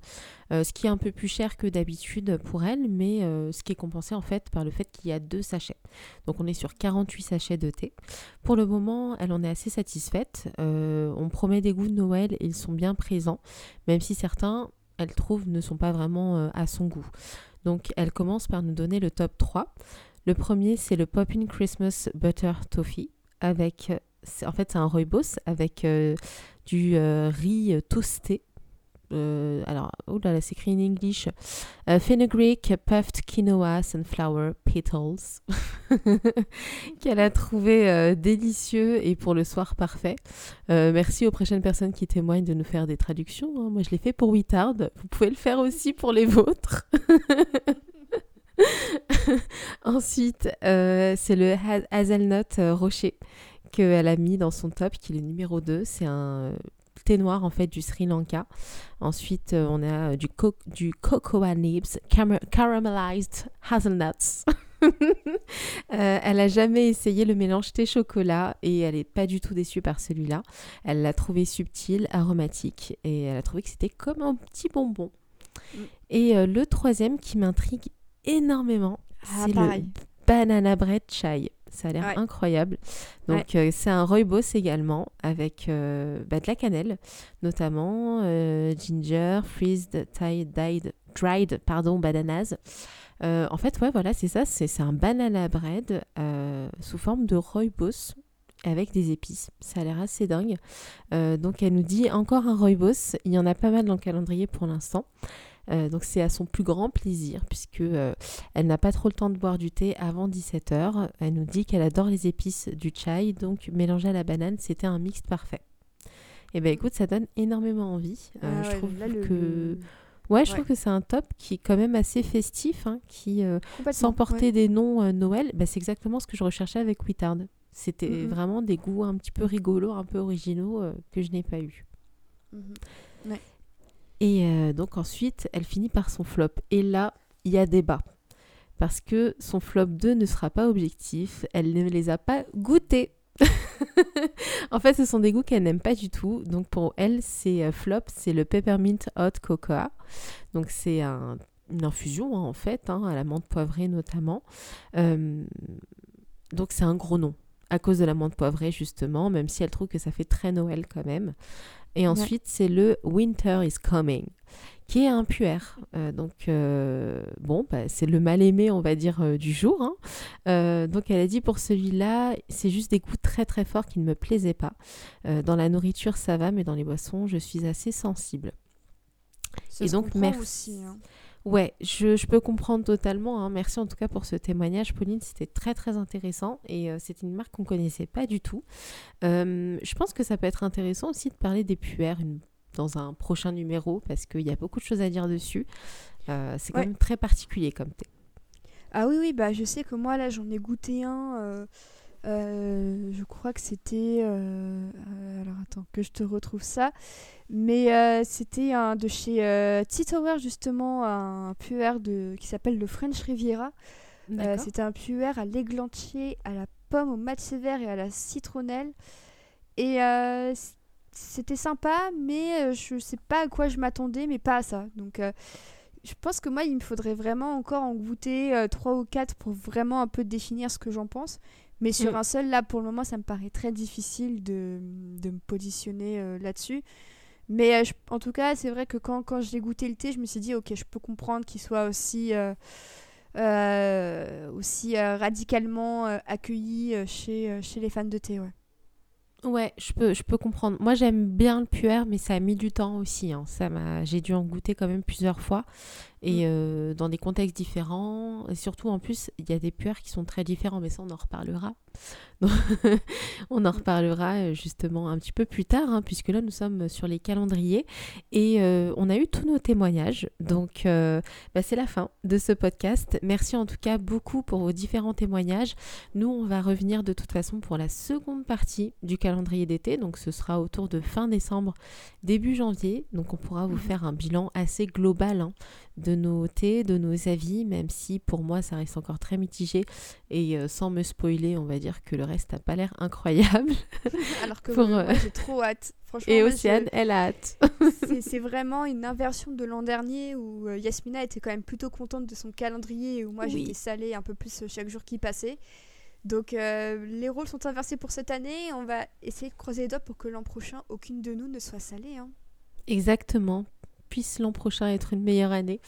ce qui est un peu plus cher que d'habitude pour elle, mais ce qui est compensé en fait par le fait qu'il y a deux sachets. Donc on est sur 48 sachets de thé. Pour le moment, elle en est assez satisfaite. on promet des goûts de Noël, ils sont bien présents, même si certains, elle trouve, ne sont pas vraiment à son goût. Donc elle commence par nous donner le top 3. Le premier, c'est le Poppin Christmas Butter Toffee avec en fait, c'est un rooibos avec euh, du euh, riz toasté. Euh, alors, oh là là, c'est écrit en English. fenugreek, puffed quinoa, sunflower petals. [LAUGHS] Qu'elle a trouvé délicieux et pour le soir parfait. merci aux prochaines personnes qui témoignent de nous faire des traductions. Hein. Moi, je l'ai fait pour Wittard. Vous pouvez le faire aussi pour les vôtres. [LAUGHS] Ensuite, c'est le hazelnut rocher qu'elle a mis dans son top, qui est le numéro 2. C'est un thé noir en fait du Sri Lanka. Ensuite, euh, on a du, co du cocoa nibs, caramelized hazelnuts. [LAUGHS] Euh, elle a jamais essayé le mélange thé chocolat et elle n'est pas du tout déçue par celui-là. Elle l'a trouvé subtil, aromatique et elle a trouvé que c'était comme un petit bonbon. Mm. Et euh, le troisième qui m'intrigue énormément, ah, c'est le banana bread chai. Ça a l'air incroyable. Donc, euh, c'est un rooibos également avec euh, bah, de la cannelle, notamment euh, ginger, freezed, tied, dried, dried pardon, bananas. en fait, ouais, voilà, c'est ça. C'est un banana bread sous forme de rooibos avec des épices. Ça a l'air assez dingue. donc, elle nous dit encore un rooibos. Il y en a pas mal dans le calendrier pour l'instant. Euh, donc c'est à son plus grand plaisir puisque euh, elle n'a pas trop le temps de boire du thé avant 17h. Elle nous dit qu'elle adore les épices du chai, donc mélanger à la banane, c'était un mix parfait. Et eh ben écoute, ça donne énormément envie. Euh, ah je trouve que Ouais, je trouve que c'est un top qui est quand même assez festif, hein, qui, sans porter des noms Noël, bah, c'est exactement ce que je recherchais avec Wittard. C'était mm-hmm. vraiment des goûts un petit peu rigolos, un peu originaux que je n'ai pas eu. Mm-hmm. Ouais. Et euh, donc ensuite, elle finit par son flop. Et là, il y a débat. Parce que son flop 2 ne sera pas objectif. Elle ne les a pas goûtés. [LAUGHS] en fait, ce sont des goûts qu'elle n'aime pas du tout. Donc pour elle, c'est euh, flop, c'est le peppermint hot cocoa. Donc c'est une infusion hein, en fait, hein, à la menthe poivrée notamment. Euh, donc c'est un gros nom à cause de la menthe poivrée justement, même si elle trouve que ça fait très Noël quand même. Et ensuite, c'est le Winter is Coming, qui est un puer. Euh, donc, euh, bon, bah, c'est le mal-aimé, on va dire, euh, du jour. Hein. donc, elle a dit pour celui-là, c'est juste des goûts très très forts qui ne me plaisaient pas. dans la nourriture, ça va, mais dans les boissons, je suis assez sensible. Et donc, merci. Aussi, hein. Ouais, je, peux comprendre totalement. Hein. Merci en tout cas pour ce témoignage, Pauline. C'était très très intéressant et euh, c'est une marque qu'on connaissait pas du tout. Euh, je pense que ça peut être intéressant aussi de parler des puères dans un prochain numéro parce qu'il y a beaucoup de choses à dire dessus. Euh, c'est quand même très particulier comme thé. Ah oui, oui, bah je sais que moi là j'en ai goûté un. Euh, je crois que c'était. Euh, euh, alors attends, que je te retrouve ça. Mais c'était un de chez Titower, justement, un puer de, qui s'appelle le French Riviera. c'était un puer à l'églantier, à la pomme, au match sévère et à la citronnelle. Et c'était sympa, mais je sais pas à quoi je m'attendais, mais pas à ça. Donc je pense que moi, il me faudrait vraiment encore en goûter trois ou quatre pour vraiment un peu définir ce que j'en pense. Mais sur mm. un seul, là, pour le moment, ça me paraît très difficile de, de me positionner là-dessus. Mais en tout cas, c'est vrai que quand, quand j'ai goûté le thé, je me suis dit, ok, je peux comprendre qu'il soit aussi euh, aussi euh, radicalement euh, accueilli chez, chez les fans de thé. Ouais. Ouais, je peux, je peux comprendre. Moi, j'aime bien le puer, mais ça a mis du temps aussi. Hein. Ça m'a, j'ai dû en goûter quand même plusieurs fois et mm. dans des contextes différents. Et surtout, en plus, il y a des puers qui sont très différents, mais ça, on en reparlera. [LAUGHS] on en reparlera euh, justement un petit peu plus tard, hein, puisque là nous sommes sur les calendriers et euh, on a eu tous nos témoignages. Donc euh, bah, c'est la fin de ce podcast. Merci en tout cas beaucoup pour vos différents témoignages. Nous, on va revenir de toute façon pour la seconde partie du calendrier d'été. Donc ce sera autour de fin décembre, début janvier. Donc on pourra vous mhm. faire un bilan assez global hein, de nos thés, de nos avis, même si pour moi ça reste encore très mitigé. Et sans me spoiler, on va dire que le reste n'a pas l'air [LAUGHS] incroyable. Alors que moi, j'ai trop hâte. Franchement, Et Océane, elle a hâte. c'est vraiment une inversion de l'an dernier où euh, Yasmina était quand même plutôt contente de son calendrier et où moi j'étais salée un peu plus chaque jour qui passait. Donc euh, les rôles sont inversés pour cette année. On va essayer de croiser les doigts pour que l'an prochain, aucune de nous ne soit salée. Hein. Exactement puisse l'an prochain être une meilleure année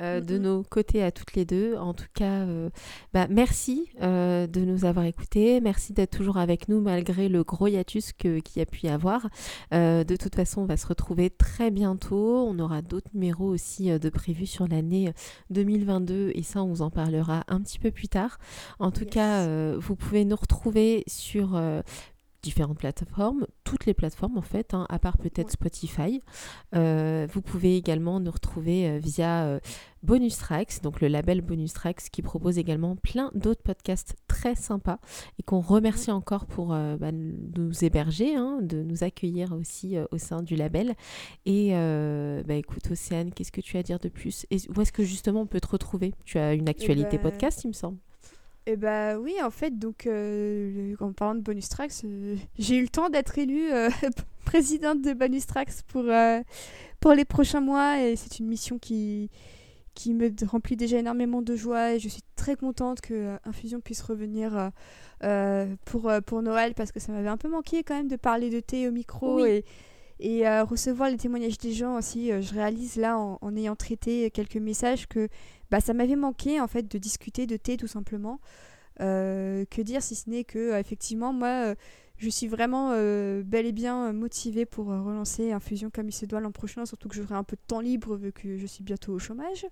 euh, de nos côtés à toutes les deux. En tout cas, euh, bah, merci euh, de nous avoir écoutés. Merci d'être toujours avec nous malgré le gros hiatus qu'il y a pu y avoir. de toute façon, on va se retrouver très bientôt. On aura d'autres numéros aussi de prévus sur l'année 2022 et ça, on vous en parlera un petit peu plus tard. En tout cas, vous pouvez nous retrouver sur différentes plateformes, toutes les plateformes en fait, hein, à part peut-être Spotify. Euh, vous pouvez également nous retrouver euh, via euh, Bonus Tracks, donc le label Bonus Tracks qui propose également plein d'autres podcasts très sympas et qu'on remercie encore pour bah, nous héberger, hein, de nous accueillir aussi au sein du label. Et bah, écoute Océane, qu'est-ce que tu as à dire de plus? Et Où est-ce que justement on peut te retrouver? Tu as une actualité eh ben, podcast il me semble. Eh bah oui, en fait, donc euh, en parlant de Bonus Tracks, euh, j'ai eu le temps d'être élue euh, [LAUGHS] présidente de Bonus Tracks pour, pour les prochains mois et c'est une mission qui, qui me remplit déjà énormément de joie et je suis très contente que Infusion puisse revenir pour, pour Noël parce que ça m'avait un peu manqué quand même de parler de thé au micro et, et recevoir les témoignages des gens aussi. je réalise là en, en ayant traité quelques messages que bah, ça m'avait manqué en fait de discuter de thé tout simplement. Euh, que dire si ce n'est que euh, effectivement moi euh, je suis vraiment bel et bien motivée pour relancer Infusion comme il se doit l'an prochain, surtout que j'aurai un peu de temps libre vu que je suis bientôt au chômage.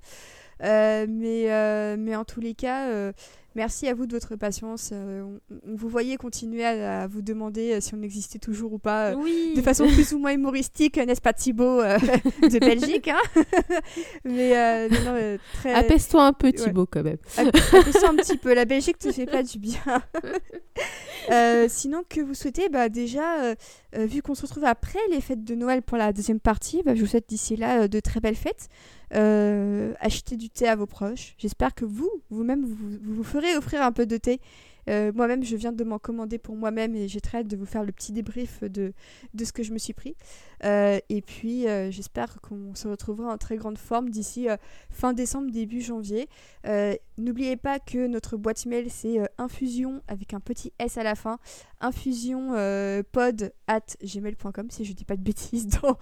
mais, mais en tous les cas, Merci à vous de votre patience. Euh, on, vous voyait continuer à, vous demander euh, si on existait toujours ou pas, euh, de façon plus ou moins humoristique, n'est-ce pas Thibaut [LAUGHS] de Belgique hein [LAUGHS] Mais non, très... Apaise-toi un peu Thibaut quand même. Apaise-toi un petit peu. La Belgique te fait pas du bien. [LAUGHS] sinon, que vous souhaitez bah, Déjà, vu qu'on se retrouve après les fêtes de Noël pour la deuxième partie, bah, je vous souhaite d'ici là de très belles fêtes. Euh, achetez du thé à vos proches. J'espère que vous, vous-même, vous, vous, ferez offrir un peu de thé euh, moi-même, je viens de m'en commander pour moi-même et j'ai très hâte de vous faire le petit débrief de, de ce que je me suis pris. Euh, et puis, euh, j'espère qu'on se retrouvera en très grande forme d'ici fin décembre, début janvier. N'oubliez pas que notre boîte mail, c'est infusion avec un petit S à la fin. Infusion pod at gmail.com, si je dis pas de bêtises [LAUGHS] dans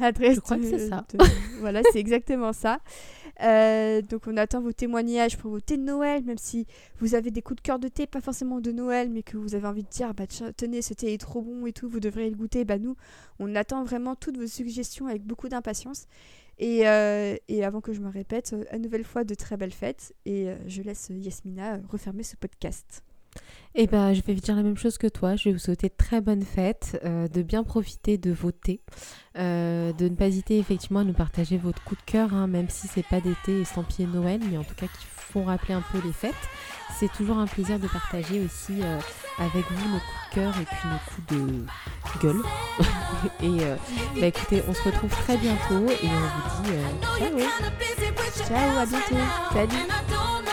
l'adresse. Je crois que c'est ça. voilà, c'est exactement ça. Donc, on attend vos témoignages pour vos thés de Noël, même si vous avez des coups de cœur de thé, pas forcément de Noël, mais que vous avez envie de dire, bah tenez, ce thé est trop bon et tout, vous devriez le goûter, bah nous, on attend vraiment toutes vos suggestions avec beaucoup d'impatience. Et, euh, et, avant que je me répète, à nouvelle fois de très belles fêtes, et euh, je laisse Yasmina refermer ce podcast. Eh ben, je vais vous dire la même chose que toi. Je vais vous souhaiter très bonnes fêtes, euh, de bien profiter de vos thés, de ne pas hésiter effectivement à nous partager votre coup de cœur, hein, même si c'est pas d'été estampillé Noël, mais en tout cas qui font rappeler un peu les fêtes. C'est toujours un plaisir de partager aussi euh, avec vous nos coups de cœur et puis nos coups de gueule. [LAUGHS] et euh, bah écoutez, on se retrouve très bientôt et on vous dit euh, ciao. Ciao, à bientôt. Salut.